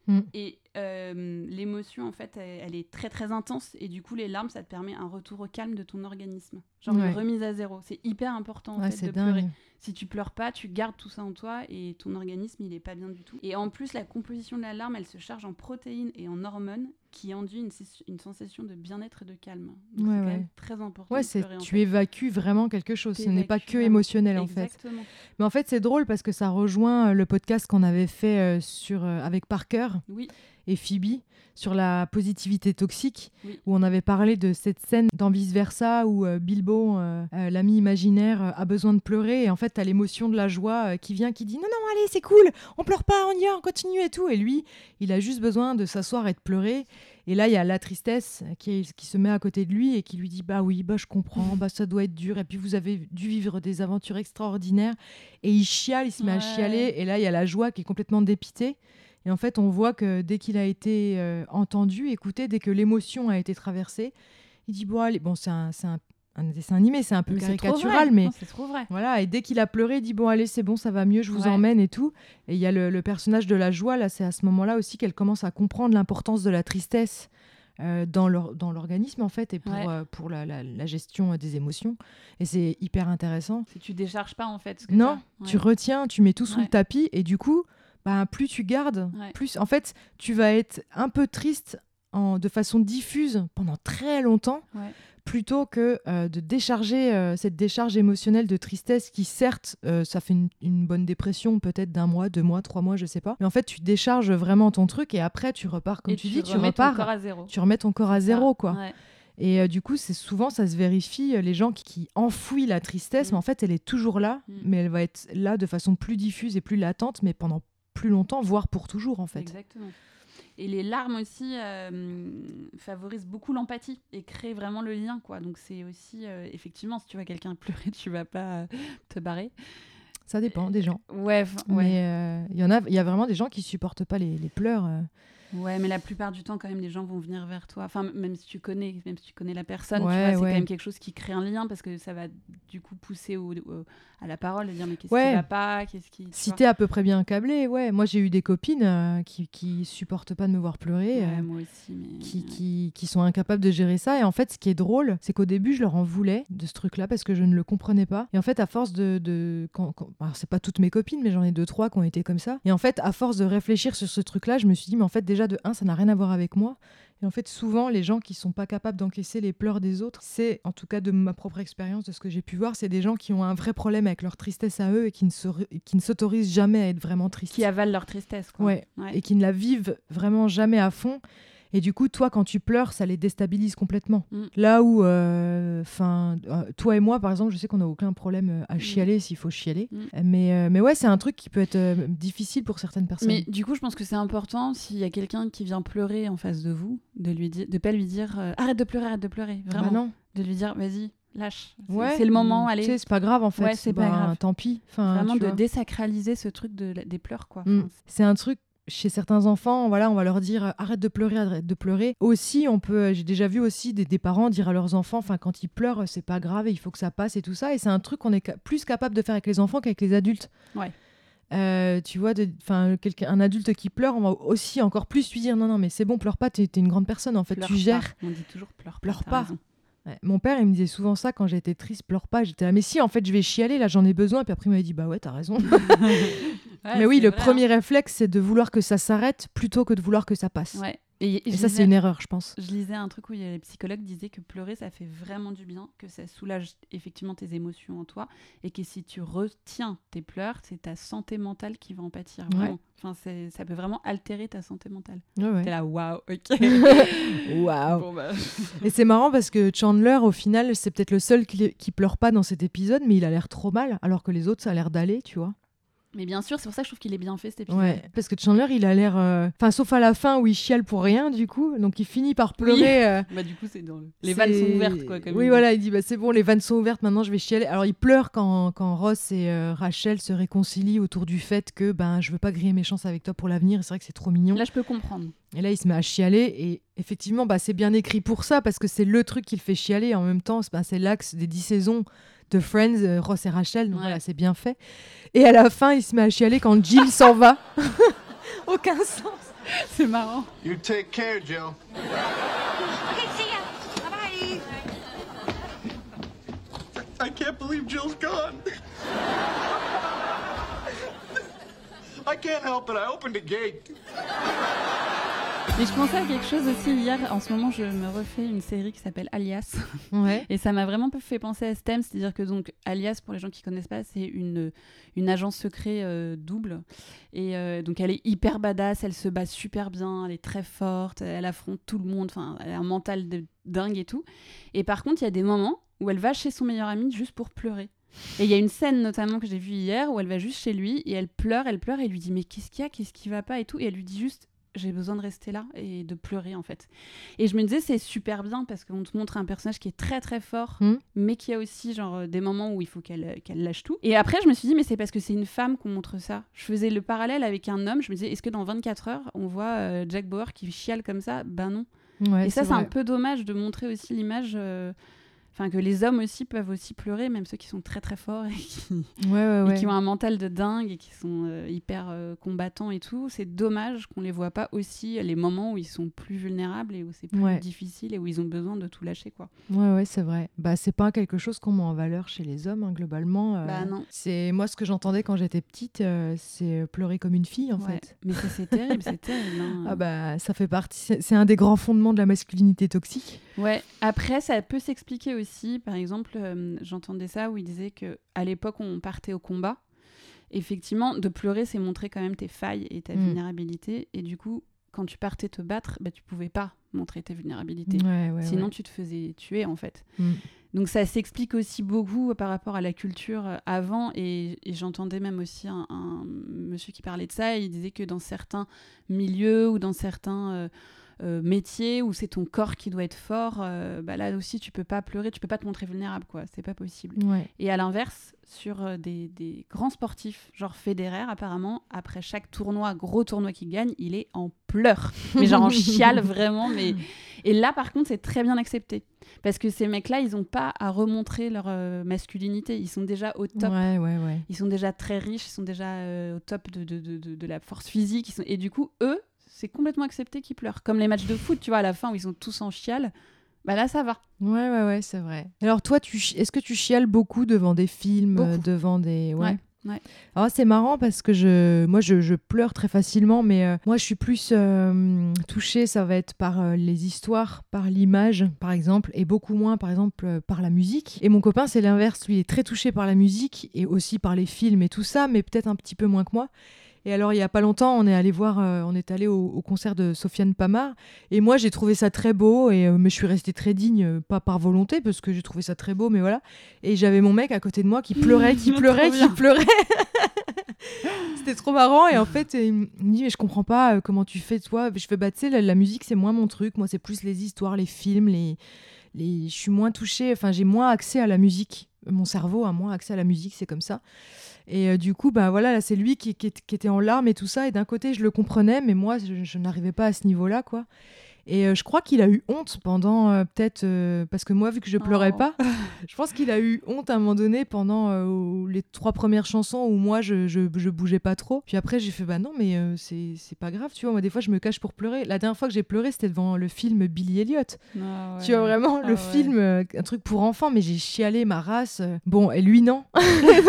Mm. Et euh, l'émotion, en fait, elle, elle est très très intense. Et du coup, les larmes, ça te permet un retour au calme de ton organisme. Genre Ouais. une remise à zéro. C'est hyper important en Ouais, fait, c'est de dingue. pleurer. Si tu pleures pas, tu gardes tout ça en toi et ton organisme, il est pas bien du tout. Et en plus, la composition de la larme, elle se charge en protéines et en hormones qui induit une, sens- une sensation de bien-être et de calme. Donc Ouais, c'est quand ouais. même très important. Ouais, c'est tu évacues vraiment quelque chose. Ce n'est pas que émotionnel en fait. Mais en fait, c'est drôle parce que ça rejoint euh, le podcast qu'on avait fait euh, sur euh, avec Parker Oui. Et Phoebe sur la positivité toxique, Oui. où on avait parlé de cette scène dans Vice Versa où euh, Bilbo, euh, euh, l'ami imaginaire, a besoin de pleurer et en fait, t'as l'émotion de la joie qui vient, qui dit non non allez c'est cool, on pleure pas, on y va, on continue et tout. Et lui, il a juste besoin de s'asseoir et de pleurer. Et là, il y a la tristesse qui, est- qui se met à côté de lui et qui lui dit Bah oui, bah je comprends, bah ça doit être dur. Et puis vous avez dû vivre des aventures extraordinaires. Et il chiale, il se met à chialer. Et là, il y a la joie qui est complètement dépitée. Et en fait, on voit que dès qu'il a été euh, entendu, écouté, dès que l'émotion a été traversée, il dit Bon, allez, bon, c'est un, c'est un, un dessin animé, c'est un peu Mais caricatural, mais c'est trop vrai. voilà, et dès qu'il a pleuré, il dit bon allez c'est bon, ça va mieux, je vous Ouais. emmène et tout. Et il y a le, le personnage de la joie là, c'est à ce moment-là aussi qu'elle commence à comprendre l'importance de la tristesse euh, dans leur- dans l'organisme en fait et pour Ouais. euh, pour la, la- la gestion des émotions. Et c'est hyper intéressant. Si tu décharges pas en fait. Ce que Non, tu retiens, tu mets tout sous le tapis et du coup, bah, plus tu gardes, Ouais. plus en fait tu vas être un peu triste en, de façon diffuse pendant très longtemps Ouais. plutôt que euh, de décharger euh, cette décharge émotionnelle de tristesse qui certes euh, ça fait une, une bonne dépression peut-être d'un mois, deux mois, trois mois, je sais pas. Mais en fait tu décharges vraiment ton truc et après tu repars comme Et tu, tu dis, tu remets ton repars, corps à zéro. tu remets ton corps à zéro quoi. Ouais. Et euh, du coup c'est souvent ça se vérifie euh, les gens qui, qui enfouissent la tristesse, Mm. mais en fait elle est toujours là, Mm. mais elle va être là de façon plus diffuse et plus latente, mais pendant plus longtemps, voire pour toujours en fait. Exactement. Et les larmes aussi euh, favorisent beaucoup l'empathie et créent vraiment le lien, quoi. Donc c'est aussi, euh, effectivement, si tu vois quelqu'un pleurer, tu vas pas euh, te barrer. Ça dépend des gens. Ouais, ouais. Mais euh, il y en a, il y a vraiment des gens qui supportent pas les, les pleurs. Ouais, mais la plupart du temps, quand même, les gens vont venir vers toi. Enfin, même si tu connais, même si tu connais la personne, Ouais, c'est ouais. quand même quelque chose qui crée un lien parce que ça va du coup pousser au, au- à la parole, de dire mais qu'est-ce Ouais. qui va pas, qu'est-ce qui. tu Si t'es à peu près bien câblé, ouais. Moi, j'ai eu des copines euh, qui, qui supportent pas de me voir pleurer, Ouais, euh, moi aussi, mais. qui, qui, qui sont incapables de gérer ça. Et en fait, ce qui est drôle, c'est qu'au début, je leur en voulais de ce truc-là parce que je ne le comprenais pas. Et en fait, à force de. de quand, quand- alors, c'est pas toutes mes copines, mais j'en ai deux, trois qui ont été comme ça. Et en fait, à force de réfléchir sur ce truc-là, je me suis dit, mais en fait, déjà, de un, ça n'a rien à voir avec moi. Et en fait, souvent, les gens qui sont pas capables d'encaisser les pleurs des autres, c'est, en tout cas de ma propre expérience, de ce que j'ai pu voir, c'est des gens qui ont un vrai problème avec leur tristesse à eux et qui ne se- qui ne s'autorisent jamais à être vraiment tristes. Qui avalent leur tristesse, quoi. Ouais. Et qui ne la vivent vraiment jamais à fond. Et du coup, toi, quand tu pleures, ça les déstabilise complètement. Mm. Là où, enfin, toi et moi, par exemple, je sais qu'on n'a aucun problème euh, à chialer s'il faut chialer. Mm. Mais, euh, mais ouais, c'est un truc qui peut être euh, difficile pour certaines personnes. Mais du coup, je pense que c'est important s'il y a quelqu'un qui vient pleurer en face de vous, de lui dire, de pas lui dire euh, arrête de pleurer, arrête de pleurer, Ah bah vraiment, non. de lui dire vas-y, lâche. C'est- Ouais. le moment, Mm. allez. Tu sais, c'est pas grave en fait. Ouais, c'est pas grave. Tant pis. Enfin, Vraiment de vois. désacraliser ce truc de, des pleurs, quoi. Mm. Enfin, C'est un truc chez certains enfants, voilà, on va leur dire euh, arrête de pleurer, arrête de pleurer. Aussi, on peut, euh, j'ai déjà vu aussi des, des parents dire à leurs enfants, enfin quand ils pleurent, euh, c'est pas grave, et il faut que ça passe et tout ça. Et c'est un truc qu'on est ca- plus capable de faire avec les enfants qu'avec les adultes. Ouais. Euh, tu vois, enfin, un adulte qui pleure, on va aussi encore plus lui dire non, non, mais c'est bon, pleure pas, t'es, une grande personne en fait, pleure tu pas. gères. On dit toujours pleure, Pleure pas. Ouais. Mon père, il me disait souvent ça quand j'étais triste, pleure pas. J'étais là, mais si, en fait, je vais chialer, là, j'en ai besoin. Puis après, il m'avait dit, bah ouais, t'as raison. *laughs* Ouais, mais oui, le vrai, hein. premier réflexe, c'est de vouloir que ça s'arrête plutôt que de vouloir que ça passe. Ouais. Et, ça, c'est une erreur, je pense. Je lisais un truc où les psychologues disaient que pleurer, ça fait vraiment du bien, que ça soulage effectivement tes émotions en toi, et que si tu retiens tes pleurs, c'est ta santé mentale qui va en pâtir. Ouais. Enfin, ça peut vraiment altérer ta santé mentale. Ouais, ouais. T'es là, waouh, ok. *laughs* Waouh. Bon, bah. Et c'est marrant parce que Chandler, au final, c'est peut-être le seul qui, qui pleure pas dans cet épisode, mais il a l'air trop mal, alors que les autres, ça a l'air d'aller, tu vois. Mais bien sûr, c'est pour ça que je trouve qu'il est bien fait cet épisode. Ouais, parce que Chandler, il a l'air. euh, Enfin, sauf à la fin où il chiale pour rien, du coup. Donc il finit par pleurer. euh, Bah, du coup, c'est dans le. Les vannes sont ouvertes, quoi. Comme oui, il voilà, il dit bah, c'est bon, les vannes sont ouvertes, maintenant je vais chialer. Alors il pleure quand, quand Ross et euh, Rachel se réconcilient autour du fait que ben, je veux pas griller mes chances avec toi pour l'avenir. Et C'est vrai que c'est trop mignon. Là, je peux comprendre. Et là, il se met à chialer. Et effectivement, bah, c'est bien écrit pour ça, parce que c'est le truc qui le fait chialer. En même temps, c'est bah, c'est l'axe des 10 saisons de Friends, euh, Ross et Rachel. Donc Ouais. voilà, c'est bien fait. Et à la fin, il se met à chialer quand Jill s'en va. *laughs* Aucun sens. C'est marrant. You take care, Jill. Okay, see ya. Bye bye. I can't believe Jill's gone. I can't help it. I opened the gate. Mais je pensais à quelque chose aussi hier. En ce moment, je me refais une série qui s'appelle Alias. *laughs* Ouais. Et ça m'a vraiment fait penser à ce thème, c'est-à-dire que donc Alias, pour les gens qui connaissent pas, c'est une, une agence secret euh, double. Et euh, donc elle est hyper badass, elle se bat super bien, elle est très forte, elle affronte tout le monde, enfin elle a un mental de dingue et tout. Et par contre, il y a des moments où elle va chez son meilleur ami juste pour pleurer. Et il y a une scène notamment que j'ai vue hier où elle va juste chez lui et elle pleure, elle pleure et lui dit mais qu'est-ce qu'il y a, qu'est-ce qui va pas? Et tout. Et elle lui dit juste j'ai besoin de rester là et de pleurer en fait. Et je me disais c'est super bien parce qu'on te montre un personnage qui est très très fort Mm. mais qui a aussi genre euh, des moments où il faut qu'elle euh, qu'elle lâche tout. Et après je me suis dit mais c'est parce que c'est une femme qu'on montre ça. Je faisais le parallèle avec un homme, je me disais est-ce que dans 24 heures on voit euh, Jack Bauer qui chiale comme ça? Ben non. Ouais, et ça c'est un peu dommage de montrer aussi l'image euh, Enfin, que les hommes aussi peuvent aussi pleurer, même ceux qui sont très très forts et qui, Ouais, ouais, et ouais. qui ont un mental de dingue et qui sont euh, hyper euh, combattants et tout. C'est dommage qu'on les voit pas aussi les moments où ils sont plus vulnérables et où c'est plus difficile et où ils ont besoin de tout lâcher, quoi. Ouais, ouais, c'est vrai. Bah, c'est pas quelque chose qu'on met en valeur chez les hommes, hein, globalement. euh, Bah, non. C'est moi ce que j'entendais quand j'étais petite, c'est pleurer comme une fille, en fait. Mais c'est terrible, c'est terrible. hein. *laughs* Ah bah, ça fait partie. C'est un des grands fondements de la masculinité toxique. Ouais. Après, ça peut s'expliquer aussi. Par exemple, euh, j'entendais ça où il disait que à l'époque on partait au combat, effectivement, de pleurer, c'est montrer quand même tes failles et ta Mm. vulnérabilité. Et du coup, quand tu partais te battre, bah, tu pouvais pas montrer tes vulnérabilités. Ouais, ouais, Sinon, ouais. tu te faisais tuer en fait. Mm. Donc ça s'explique aussi beaucoup par rapport à la culture euh, avant et, et j'entendais même aussi un, un monsieur qui parlait de ça, il disait que dans certains milieux ou dans certains euh, euh, métiers où c'est ton corps qui doit être fort, euh, bah là aussi tu peux pas pleurer, tu peux pas te montrer vulnérable quoi, c'est pas possible. Ouais. Et à l'inverse, sur euh, des, des grands sportifs, genre Federer, apparemment, après chaque tournoi, gros tournoi qu'il gagne, il est en pleurs. Mais genre en *laughs* chiale vraiment. Mais... *laughs* Et là, par contre, c'est très bien accepté. Parce que ces mecs-là, ils n'ont pas à remontrer leur euh, masculinité. Ils sont déjà au top. Ouais, ouais, ouais. Ils sont déjà très riches, ils sont déjà au top de, de, de, de- de la force physique. Ils sont... Et du coup, eux, c'est complètement accepté qu'ils pleurent. Comme les matchs de foot, tu vois, à la fin où ils sont tous en chiale. Bah là, ça va. Ouais, ouais, ouais, c'est vrai. Alors toi, tu est-ce que tu chiales beaucoup devant des films, Beaucoup. devant des... Ouais. Ouais, ouais. Alors c'est marrant parce que je, moi, je, je pleure très facilement, mais euh, moi, je suis plus euh, touchée, ça va être par euh, les histoires, par l'image, par exemple, et beaucoup moins, par exemple, par la musique. Et mon copain, c'est l'inverse. Lui, il est très touché par la musique et aussi par les films et tout ça, mais peut-être un petit peu moins que moi. Et alors, il y a pas longtemps, on est allé voir, euh, on est allé au, au concert de Sofiane Pamar. Et moi, j'ai trouvé ça très beau. Et euh, mais je suis restée très digne, euh, pas par volonté, parce que j'ai trouvé ça très beau, mais voilà. Et j'avais mon mec à côté de moi qui pleurait, qui *laughs* pleurait, qui pleurait. *laughs* C'était trop marrant. Et en fait, il me dit, mais je comprends pas comment tu fais, toi. Je fais, bah, tu sais, la, la musique, c'est moins mon truc. Moi, c'est plus les histoires, les films, les. les... Je suis moins touchée, enfin, j'ai moins accès à la musique. Mon cerveau a moins accès à la musique, c'est comme ça. Et euh, du coup, bah voilà, là, c'est lui qui, était en larmes et tout ça. Et d'un côté, je le comprenais, mais moi, je n'arrivais pas à ce niveau-là, quoi. Et euh, je crois qu'il a eu honte pendant euh, peut-être euh, parce que moi vu que je pleurais Oh. pas, *laughs* je pense qu'il a eu honte à un moment donné pendant euh, les trois premières chansons où moi je, je, je bougeais pas trop. Puis après j'ai fait bah non mais c'est c'est pas grave tu vois moi des fois je me cache pour pleurer. La dernière fois que j'ai pleuré c'était devant le film Billy Elliot. Ah Tu vois vraiment Ah le ouais. film un truc pour enfants mais j'ai chialé ma race. Bon et lui non. *laughs*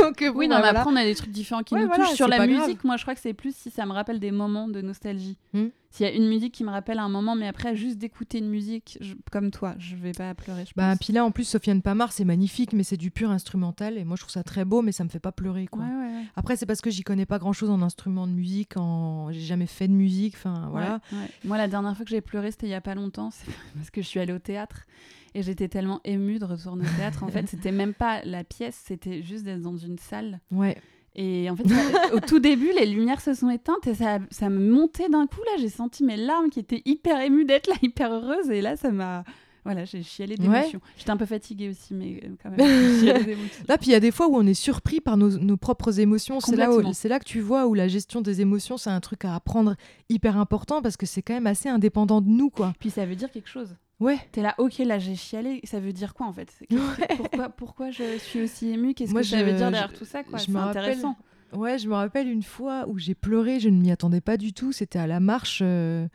Donc bon, Oui, non, bah, mais voilà. après, on a des trucs différents qui Ouais, nous voilà, touchent. Sur la musique, grave. moi, je crois que c'est plus si ça me rappelle des moments de nostalgie. Hmm. S'il y a une musique qui me rappelle un moment, mais après, juste d'écouter une musique, je- comme toi, je vais pas pleurer, je Bah, pense. puis là, en plus, Sofiane Pamar, c'est magnifique, mais c'est du pur instrumental. Et moi, je trouve ça très beau, mais ça me fait pas pleurer. Quoi. Ouais, ouais, ouais. Après, c'est parce que j'y connais pas grand chose en instrument de musique, en... j'ai jamais fait de musique. Enfin, voilà. Moi, la dernière fois que j'ai pleuré, c'était il y a pas longtemps, c'est *laughs* parce que je suis allée au théâtre et j'étais tellement émue de retourner au théâtre. En *laughs* fait, c'était même pas la pièce, c'était juste d'être dans une salle. Ouais. Et en fait, ça- au tout début, les lumières se sont éteintes et ça, ça me montait d'un coup. Là, j'ai senti mes larmes qui étaient hyper émues d'être là, *laughs* hyper heureuse. Et là, ça m'a. Voilà, j'ai chialé d'émotion. J'étais un peu fatiguée aussi, mais euh, quand même. *laughs* Là, puis il y a des fois où on est surpris par nos, nos propres émotions. C'est là, où- là que tu vois où la gestion des émotions, c'est un truc à apprendre hyper important parce que c'est quand même assez indépendant de nous, quoi. Puis ça veut dire quelque chose. Ouais. T'es là, ok, là j'ai chialé. Ça veut dire quoi en fait? *laughs* Pourquoi, pourquoi je suis aussi émue? Qu'est-ce que ça veut dire derrière je- tout ça quoi? je C'est me rappelle- intéressant. Ouais, je me rappelle une fois où j'ai pleuré, je ne m'y attendais pas du tout. C'était à la marche, euh,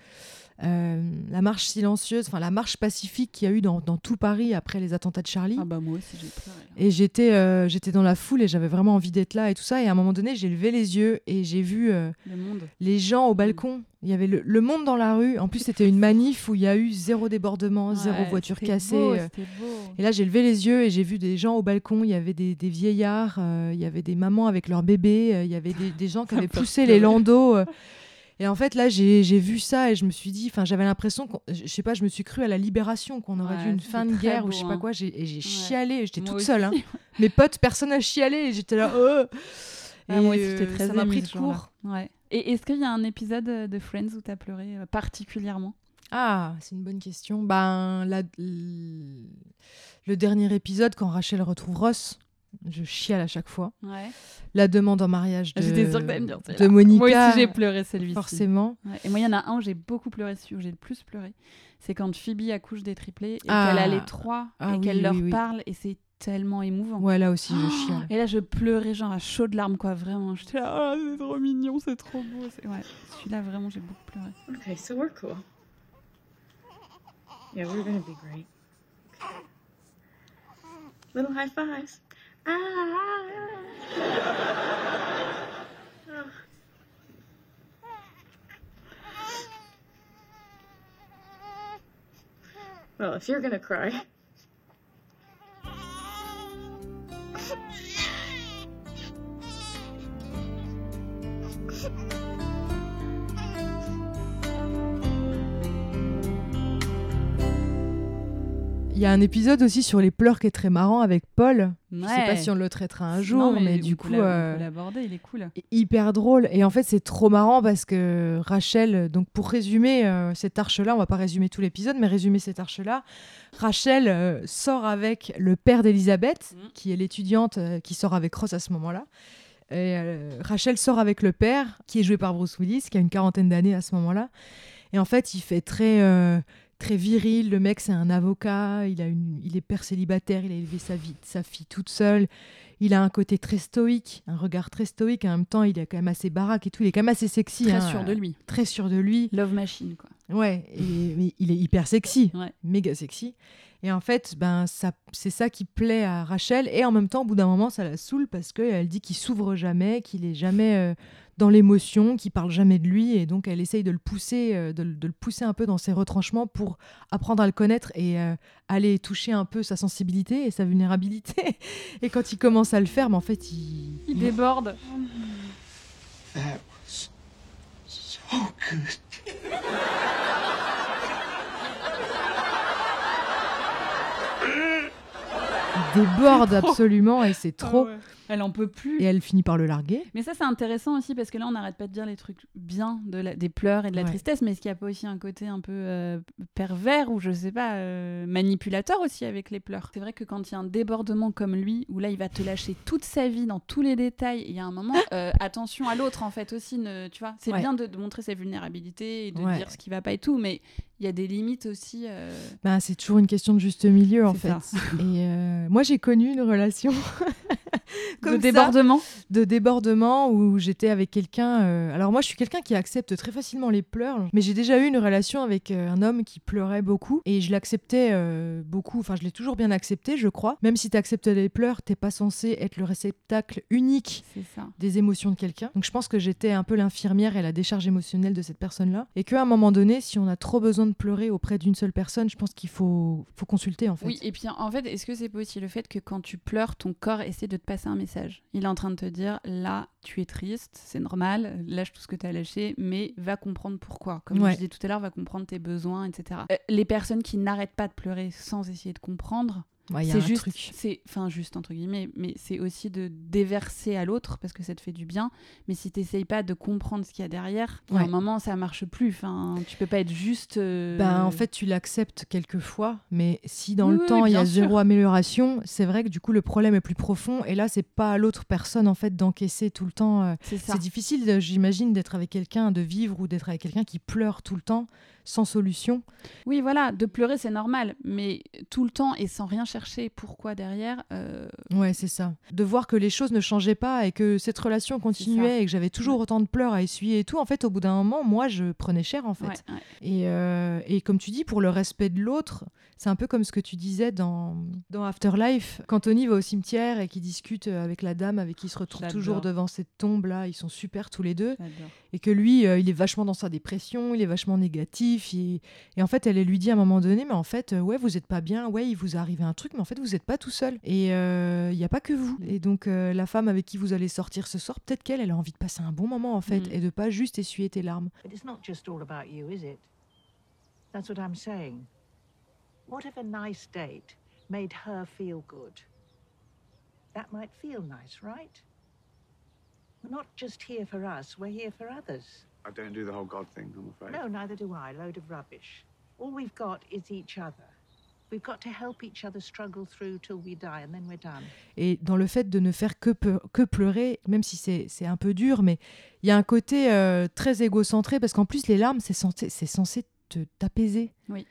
euh, la marche silencieuse, enfin la marche pacifique qu'il y a eu dans, dans tout Paris après les attentats de Charlie. Ah bah moi aussi j'ai pleuré. Et j'étais euh, j'étais dans la foule et j'avais vraiment envie d'être là et tout ça. Et à un moment donné, j'ai levé les yeux et j'ai vu euh, Le monde. les gens au balcon. Il y avait le, le monde dans la rue. En plus, c'était une *laughs* manif où il y a eu zéro débordement, zéro voiture cassée. beau, c'était beau. Et là, j'ai levé les yeux et j'ai vu des gens au balcon. Il y avait des, des vieillards, il y avait des mamans avec leurs bébés, il y avait des, des gens qui avaient *laughs* poussé les landaux. *laughs* Et en fait, là, j'ai vu ça et je me suis dit, enfin, j'avais l'impression, je sais pas, je me suis cru à la libération, qu'on aurait Ouais, dû une fin de guerre ou je sais pas hein. quoi. J'ai- Et j'ai Ouais. chialé, j'étais toute seule. hein. *laughs* Mes potes, personne n'a chialé et j'étais là, oh Ah, moi Et, aussi, euh, très ça m'a pris de court. Ouais. Et est-ce qu'il y a un épisode euh, de Friends où t'as pleuré euh, particulièrement? Ah, c'est une bonne question. Ben, la- le dernier épisode, quand Rachel retrouve Ross, je chiale à chaque fois. Ouais. La demande en mariage de, sûre que dire de celui-là. Monica. Moi aussi j'ai pleuré celui-ci. Forcément. Ouais. Et moi il y en a un où j'ai beaucoup pleuré, celui où j'ai le plus pleuré. C'est quand Phoebe accouche des triplés et Ah. qu'elle a les trois Ah et oui, qu'elle oui, leur oui. parle et c'est tellement émouvant. Ouais, là aussi, je Oh, chiale. Et là, je pleurais genre à chaudes larmes, quoi, vraiment. J'étais là, ah, c'est trop mignon, c'est trop beau. Ouais, celui-là, vraiment, j'ai beaucoup pleuré. Okay, so we're cool. Yeah, we're gonna be great. Little high fives. Ah. *laughs* Well, if you're gonna cry. Il y a un épisode aussi sur les pleurs qui est très marrant avec Paul. Je sais pas Ouais. si on le traitera un jour, Non, mais, mais du coup, euh, l'aborder, il est cool. hyper drôle. Et en fait, c'est trop marrant parce que Rachel, donc pour résumer euh, cette arche-là, on va pas résumer tout l'épisode, mais résumer cette arche-là, Rachel euh, sort avec le père d'Elisabeth, qui est l'étudiante euh, qui sort avec Ross à ce moment-là. Et Rachel sort avec le père, qui est joué par Bruce Willis, qui a une quarantaine d'années à ce moment-là. Et en fait, il fait très, très viril. Le mec, c'est un avocat. Il, a une, il est père célibataire. Il a élevé sa, vie, sa fille toute seule. Il a un côté très stoïque, un regard très stoïque. En même temps, il est quand même assez baraque et tout. Il est quand même assez sexy. Très hein, sûr de lui. Très sûr de lui. Love machine, quoi. Ouais, et, mais il est hyper sexy, Ouais. méga sexy. Et en fait, ben, ça, c'est ça qui plaît à Rachel. Et en même temps, au bout d'un moment, ça la saoule parce qu'elle dit qu'il s'ouvre jamais, qu'il est jamais euh, dans l'émotion, qu'il parle jamais de lui. Et donc, elle essaye de le pousser, euh, de, le- de le pousser un peu dans ses retranchements pour apprendre à le connaître et euh, aller toucher un peu sa sensibilité et sa vulnérabilité. *laughs* et quand il commence à le faire, mais en fait, il, Il déborde. That was Il déborde absolument et c'est trop. Ah ouais. Elle en peut plus. Et elle finit par le larguer. Mais ça, c'est intéressant aussi parce que là, on n'arrête pas de dire les trucs bien de la- des pleurs et de la Ouais. tristesse, mais est-ce qu'il n'y a pas aussi un côté un peu euh, pervers ou je sais pas, euh, manipulateur aussi avec les pleurs? C'est vrai que quand il y a un débordement comme lui, où là, il va te lâcher toute sa vie dans tous les détails, il y a un moment, *laughs* euh, attention à l'autre en fait aussi, ne, tu vois. C'est Ouais. bien de, de montrer sa vulnérabilité et de Ouais. dire ce qui va pas et tout, mais il y a des limites aussi. euh, Ben, c'est toujours une question de juste milieu en fait. ça. Et euh, moi j'ai connu une relation *laughs* comme de ça, débordement. de débordement où j'étais avec quelqu'un. euh, Alors moi je suis quelqu'un qui accepte très facilement les pleurs, mais j'ai déjà eu une relation avec un homme qui pleurait beaucoup et je l'acceptais beaucoup. Enfin je l'ai toujours bien accepté, je crois. Même si tu acceptes les pleurs, t'es pas censé être le réceptacle unique des émotions de quelqu'un. Donc je pense que j'étais un peu l'infirmière et la décharge émotionnelle de cette personne-là. Et qu'à un moment donné, si on a trop besoin de pleurer auprès d'une seule personne, je pense qu'il faut, faut consulter en fait. Oui, et puis en fait, est-ce que c'est aussi le fait que quand tu pleures, ton corps essaie de te passer un message? Il est en train de te dire là, tu es triste, c'est normal, lâche tout ce que tu as lâché, mais va comprendre pourquoi. Comme Ouais. je disais tout à l'heure, va comprendre tes besoins, etc. Euh, les personnes qui n'arrêtent pas de pleurer sans essayer de comprendre, Ouais, c'est juste, c'est enfin juste entre guillemets, mais c'est aussi de déverser à l'autre parce que ça te fait du bien. Mais si t'essayes pas de comprendre ce qu'il y a derrière, à un moment ça marche plus. Enfin, tu peux pas être juste. euh, Ben, en fait, tu l'acceptes quelquefois, mais si dans Oui, le oui, temps il y a sûr. zéro amélioration, c'est vrai que du coup le problème est plus profond. Et là, c'est pas à l'autre personne en fait d'encaisser tout le temps. euh, c'est difficile, j'imagine, d'être avec quelqu'un, de vivre ou d'être avec quelqu'un qui pleure tout le temps sans solution. Oui, voilà, de pleurer c'est normal, mais tout le temps et sans rien chercher pourquoi derrière. euh, Ouais, c'est ça. De voir que les choses ne changeaient pas et que cette relation continuait et que j'avais toujours autant de pleurs à essuyer et tout, en fait, au bout d'un moment, moi, je prenais cher, en fait. ouais, ouais. Et, euh, et comme tu dis, pour le respect de l'autre, c'est un peu comme ce que tu disais dans, dans Afterlife, quand Tony va au cimetière et qu'il discute avec la dame avec qui il se retrouve toujours devant cette tombe-là, ils sont super tous les deux, et que lui, euh, il est vachement dans sa dépression, il est vachement négatif, il- et en fait, elle lui dit à un moment donné, mais en fait, euh, ouais, vous êtes pas bien, ouais, il vous est arrivé un truc, mais en fait, vous n'êtes pas tout seul, et euh, il n'y a pas que vous. Et donc, euh, la femme avec qui vous allez sortir ce soir, peut-être qu'elle, elle a envie de passer un bon moment, en fait, Mm. et de pas juste essuyer tes larmes. But it's not just all about you, is it? That's what I'm saying. What if a nice date made her feel good? That might feel nice, right? We're not just here for us, we're here for others. I don't do the whole God thing, I'm afraid. No, neither do I. Load of rubbish. All we've got is each other. We've got to help each other struggle through till we die, and then we're done. Et dans le fait de ne faire que, peu- que pleurer, même si c'est c'est un peu dur, mais il y a un côté euh, très égocentré, parce qu'en plus, les larmes, c'est censé, c'est censé te t'apaiser. Oui.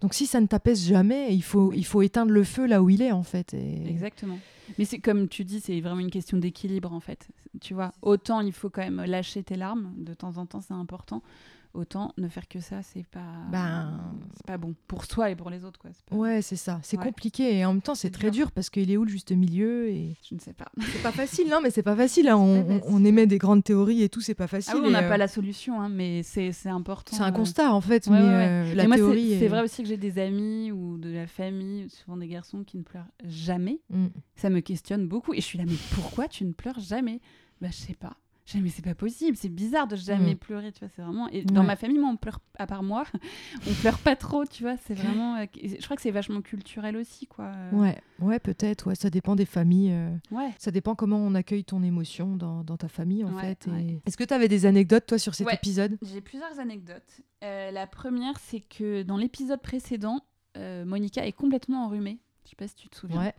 Donc si ça ne t'apaise jamais, il faut, il faut éteindre le feu là où il est, en fait. Et... Exactement. Mais c'est comme tu dis, c'est vraiment une question d'équilibre en fait. Tu vois, autant il faut quand même lâcher tes larmes, de temps en temps c'est important. Autant ne faire que ça, c'est pas, Ben- c'est pas bon pour soi et pour les autres quoi. Pas- Ouais, c'est ça. C'est Ouais. compliqué et en même temps, c'est très dur parce qu'il est où le juste milieu et... Je ne sais pas. *laughs* C'est pas *laughs* facile, non, mais c'est pas facile. hein. On, pas on- on émet des grandes théories et tout, c'est pas facile. Ah oui, on n'a et, pas euh, la solution, hein, mais c'est important. C'est un euh. constat, en fait, Ouais, mais ouais, euh, la Et moi, c'est- théorie C'est est- vrai aussi que j'ai des amis ou de la famille, souvent des garçons qui ne pleurent jamais. Mm. Ça me questionne beaucoup. Et je suis là, mais pourquoi tu ne pleures jamais? Bah, je sais pas. Dis, mais c'est pas possible, c'est bizarre de jamais Mm. pleurer, tu vois, c'est vraiment... Et dans ma famille, moi, on pleure, à part moi, *laughs* on pleure pas trop, tu vois, c'est vraiment... euh, Je crois que c'est vachement culturel aussi, quoi. euh. Ouais, ouais peut-être. Ouais, ça dépend des familles. euh, Ouais. Ça dépend comment on accueille ton émotion dans, dans ta famille, en Ouais, fait. et-. Est-ce que tu avais des anecdotes, toi, sur cet épisode? J'ai plusieurs anecdotes. Euh, la première, c'est que dans l'épisode précédent, euh, Monica est complètement enrhumée. Je sais pas si tu te souviens. Ouais.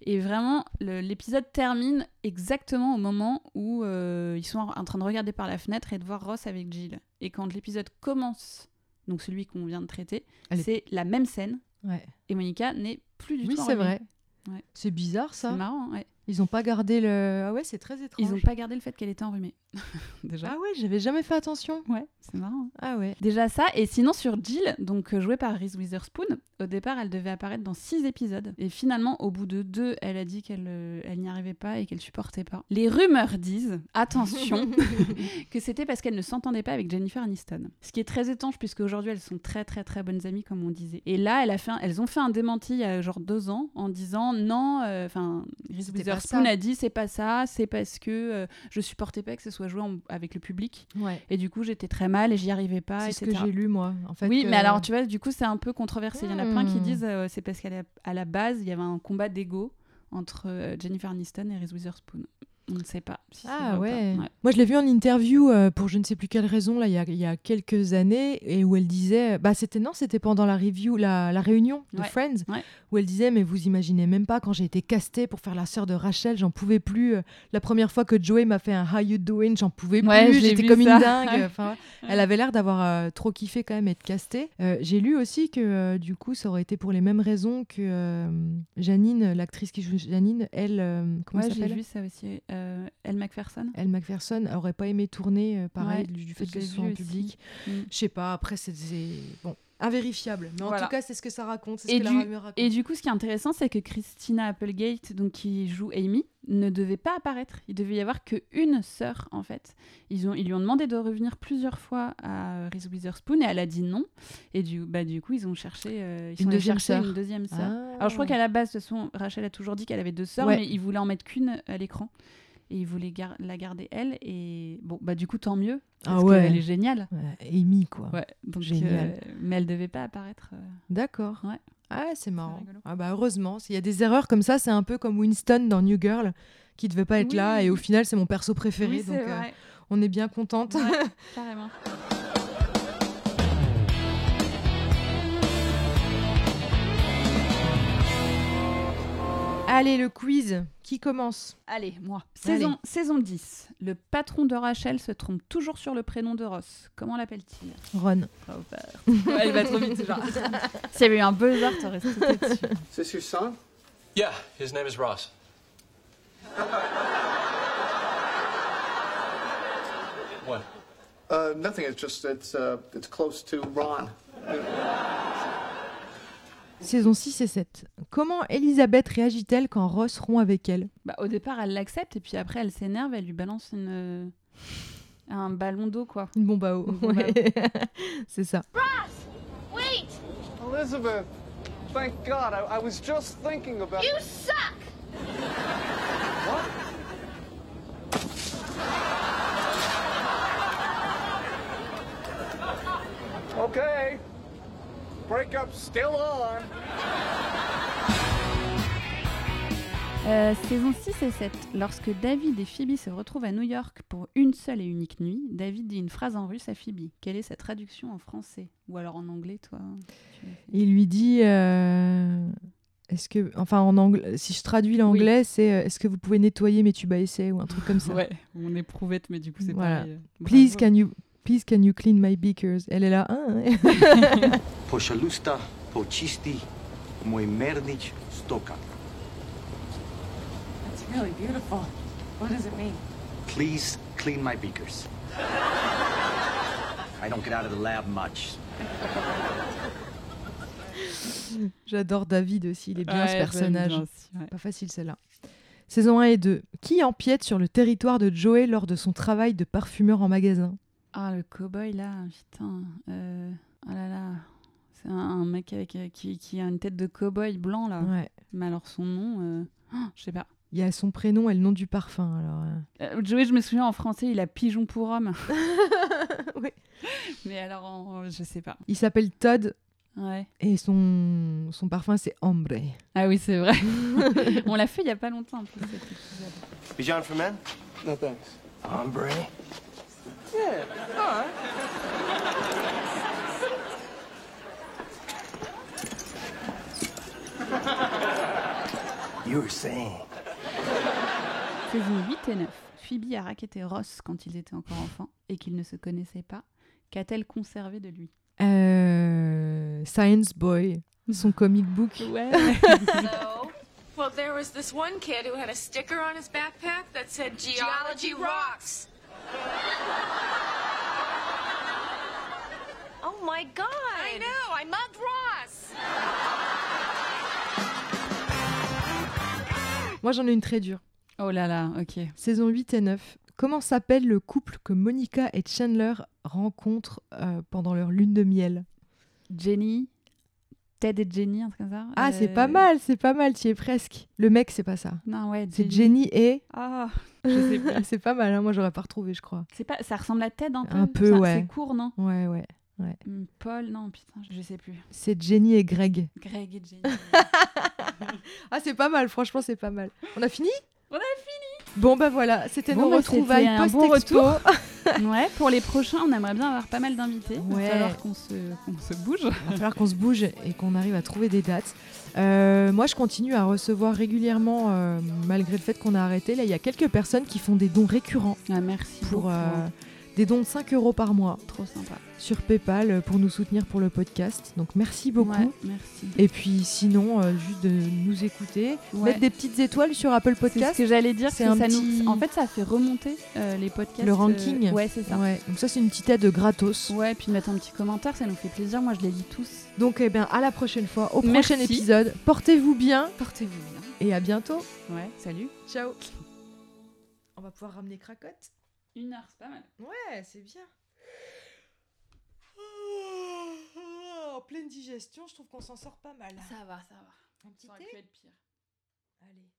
Et vraiment, l'épisode termine exactement au moment où euh, ils sont en en train de regarder par la fenêtre et de voir Ross avec Jill. Et quand l'épisode commence, donc celui qu'on vient de traiter, c'est la même scène. Ouais. Et Monica n'est plus du Oui, tout c'est enrhumée. vrai. Ouais. C'est bizarre, ça. C'est marrant, ouais. Ils ont pas gardé le. Ah ouais, c'est très étrange. Ils n'ont pas gardé le fait qu'elle était enrhumée. *laughs* Déjà. Ah ouais, j'avais jamais fait attention. Ouais, c'est marrant. Ah ouais. Déjà ça, et sinon sur Jill, donc euh, jouée par Reese Witherspoon, au départ elle devait apparaître dans six épisodes. Et finalement, au bout de deux, elle a dit qu'elle euh, elle n'y arrivait pas et qu'elle supportait pas. Les rumeurs disent, attention, *laughs* *laughs* que c'était parce qu'elle ne s'entendait pas avec Jennifer Aniston. Ce qui est très étrange puisque aujourd'hui elles sont très très très bonnes amies comme on disait. Et là, elle a fait un- elles ont fait un démenti il y a genre deux ans en disant non, euh, enfin Reese Witherspoon a dit c'est pas ça, c'est parce que euh, je supportais pas que ce soit joué en- avec le public. Ouais. Et du coup, j'étais très mal et j'y arrivais pas. C'est ce que j'ai lu moi. En fait, oui, que- mais alors tu vois, du coup, c'est un peu controversé. Il y en a plein qui Hmm. disent euh, c'est parce qu'à la, à la base, il y avait un combat d'ego entre euh, Jennifer Aniston et Reese Witherspoon. On ne sait pas si Ah ouais. pas. Ouais. Moi, je l'ai vu en interview euh, pour je ne sais plus quelle raison là, il y a, il y a quelques années, et où elle disait, bah c'était non, c'était pendant la review, la, la réunion de Ouais. Friends, Ouais. où elle disait, mais vous imaginez même pas quand j'ai été castée pour faire la sœur de Rachel, j'en pouvais plus. euh, La première fois que Joey m'a fait un How you doing, j'en pouvais plus. J'étais comme ça. une dingue. Enfin. Elle avait l'air d'avoir euh, trop kiffé quand même être castée. Euh, j'ai lu aussi que euh, du coup, ça aurait été pour les mêmes raisons que euh, Janine, l'actrice qui joue Janine, elle, euh, comment Ouais, elle j'ai s'appelle? vu ça aussi. Euh, Elle Macpherson. Elle Macpherson aurait pas aimé tourner, euh, pareil, Ouais, du, du fait que ce soit en public. Mm. Je sais pas, après, c'est bon, invérifiable. Mais en tout cas, c'est ce que ça raconte. C'est ce Et que du, la rumeur raconte. et du coup, ce qui est intéressant, c'est que Christina Applegate, donc qui joue Amy, ne devait pas apparaître. Il devait y avoir qu'une sœur, en fait. Ils, ont, ils lui ont demandé de revenir plusieurs fois à Reese Witherspoon et elle a dit non. Et du, bah, du coup, ils ont cherché, euh, ils Une sont deuxième sœur. une deuxième sœur. Ah. Alors, je crois qu'à la base, de façon, Rachel a toujours dit qu'elle avait deux sœurs, Ouais. mais ils voulaient en mettre qu'une à l'écran. Et ils voulaient gar- la garder elle. Et bon, bah, du coup, tant mieux. Parce Ah ouais. qu'elle est géniale. Ouais, Amy, quoi. Ouais, donc, Génial. euh, mais elle devait pas apparaître. euh, D'accord. Ouais. Ah, c'est marrant. Ah bah heureusement, s'il y a des erreurs comme ça, c'est un peu comme Winston dans New Girl, qui devait pas être Oui. là, et au final, c'est mon perso préféré, Oui, donc euh, on est bien contente. Ouais, *laughs* carrément. Allez, le quiz, qui commence? Allez, moi. Saison, Allez. saison 10. Le patron de Rachel se trompe toujours sur le prénom de Ross. Comment l'appelle-t-il? Ron. Robert. Ouais, il va trop vite, genre. *laughs* S'il y avait eu un buzzer, t'aurais sauté dessus. This your son? Yeah, his name is Ross. What? Uh, nothing. It's just it's uh, it's close to Ron. Saison 6 et 7. Comment Elisabeth réagit-elle quand Ross rompt avec elle? Bah, au départ, elle l'accepte et puis après, elle s'énerve, elle lui balance une, euh, un ballon d'eau, quoi. Une bombe à eau. Bombe ouais. *laughs* c'est ça. Wait! Elizabeth, thank God. I, I was just thinking about. You suck! Okay. Breakup still on. Euh, saison 6 et 7. Lorsque David et Phoebe se retrouvent à New York pour une seule et unique nuit, David dit une phrase en russe à Phoebe. Quelle est sa traduction en français? Ou alors en anglais, toi? Il lui dit euh, Est-ce que. Enfin, en anglais, si je traduis l'anglais, c'est euh, Est-ce que vous pouvez nettoyer mes tubes à essai ou un truc comme ça? Ouais, on est prouvette, mais du coup, c'est Voilà. pareil. Please can, you, please, can you clean my beakers? Elle est là. *laughs* Ah, ouais. Poshalusta, pochisti, moj mernić stoka. That's really beautiful. What does it mean? Please clean my beakers. I don't get out of the lab much. *laughs* J'adore David aussi, il est bien Ouais, ce personnage. bien aussi, ouais. Pas facile celle-là. Saison 1 et 2. Qui empiète sur le territoire de Joey lors de son travail de parfumeur en magasin? Ah, le cow-boy, là, putain. Euh... Oh là là. C'est un, un mec avec, euh, qui, qui a une tête de cow-boy blanc, là. Ouais. Mais alors, son nom, euh, oh, *gasps* je sais pas. Il y a son prénom et le nom du parfum. Alors, euh. Euh, Joey, je me souviens en français, il a pigeon pour homme. *laughs* Oui. Mais alors, en- je sais pas. Il s'appelle Todd Ouais. et son, son parfum c'est Ombre. Ah oui, c'est vrai. *laughs* On l'a fait il y a pas longtemps. Bijan for men? No thanks. Hombre. Yeah. All right. You were saying. Saison 8 et 9. Phoebe a raquetté Ross quand ils étaient encore enfants et qu'ils ne se connaissaient pas. Qu'a-t-elle conservé de lui? Euh, Science Boy, son comic book. Ouais. So, *laughs* well, there was this one kid who had a sticker on his backpack that said Geology rocks. Oh my god! I know, I mugged Ross! Moi j'en ai une très dure. Oh là là, ok. Saison 8 et 9. Comment s'appelle le couple que Monica et Chandler rencontrent euh, pendant leur lune de miel? Jenny, Ted et Jenny, un truc comme ça. Ah, c'est Euh, pas mal, c'est pas mal, tu y es presque. Le mec, c'est pas ça. Non, ouais. C'est Jenny et. Ah. *laughs* c'est pas mal, hein, moi j'aurais pas retrouvé, je crois. C'est pas, ça ressemble à Ted un peu. Un peu, Ça- ouais. C'est court, non Ouais, ouais, ouais. Hum, Paul, non, putain, je sais plus. C'est Jenny et Greg. Greg et Jenny. *laughs* Ah, c'est pas mal, franchement, c'est pas mal. On a fini? On a fini. Bon, bah voilà, c'était Bon, nos bah, retrouvailles c'était un bon post-expo. retour. *laughs* ouais, pour les prochains, on aimerait bien avoir pas mal d'invités. Il Ouais. va falloir qu'on se, qu'on se bouge. Il va falloir qu'on se bouge et qu'on arrive à trouver des dates. Euh, moi, je continue à recevoir régulièrement, euh, malgré le fait qu'on a arrêté. Là, il y a quelques personnes qui font des dons récurrents. Ah, merci Pour euh, des dons de 5 euros par mois Trop sympa. sur PayPal euh, pour nous soutenir pour le podcast. Donc, merci beaucoup. Ouais, merci. Et puis, sinon, euh, juste de nous écouter, Ouais. mettre des petites étoiles sur Apple C'est Podcast. ce que j'allais dire. C'est ça petit- nous... En fait, ça fait remonter euh, les podcasts. le euh, ranking. Ouais, c'est ça. Ouais, donc ça, c'est une petite aide gratos. Ouais, puis mettre un petit commentaire, ça nous fait plaisir. Moi, je les lis tous. Donc, eh bien, à la prochaine fois, au Merci. prochain épisode. Portez-vous bien Portez-vous bien. et à bientôt. Ouais, salut. Ciao. On va pouvoir ramener Cracotte. Une heure, c'est pas mal. Ouais, c'est bien. En pleine digestion, je trouve qu'on s'en sort pas mal. Ça va, ça va. Un petit Ça aurait thé pu être pire. Allez.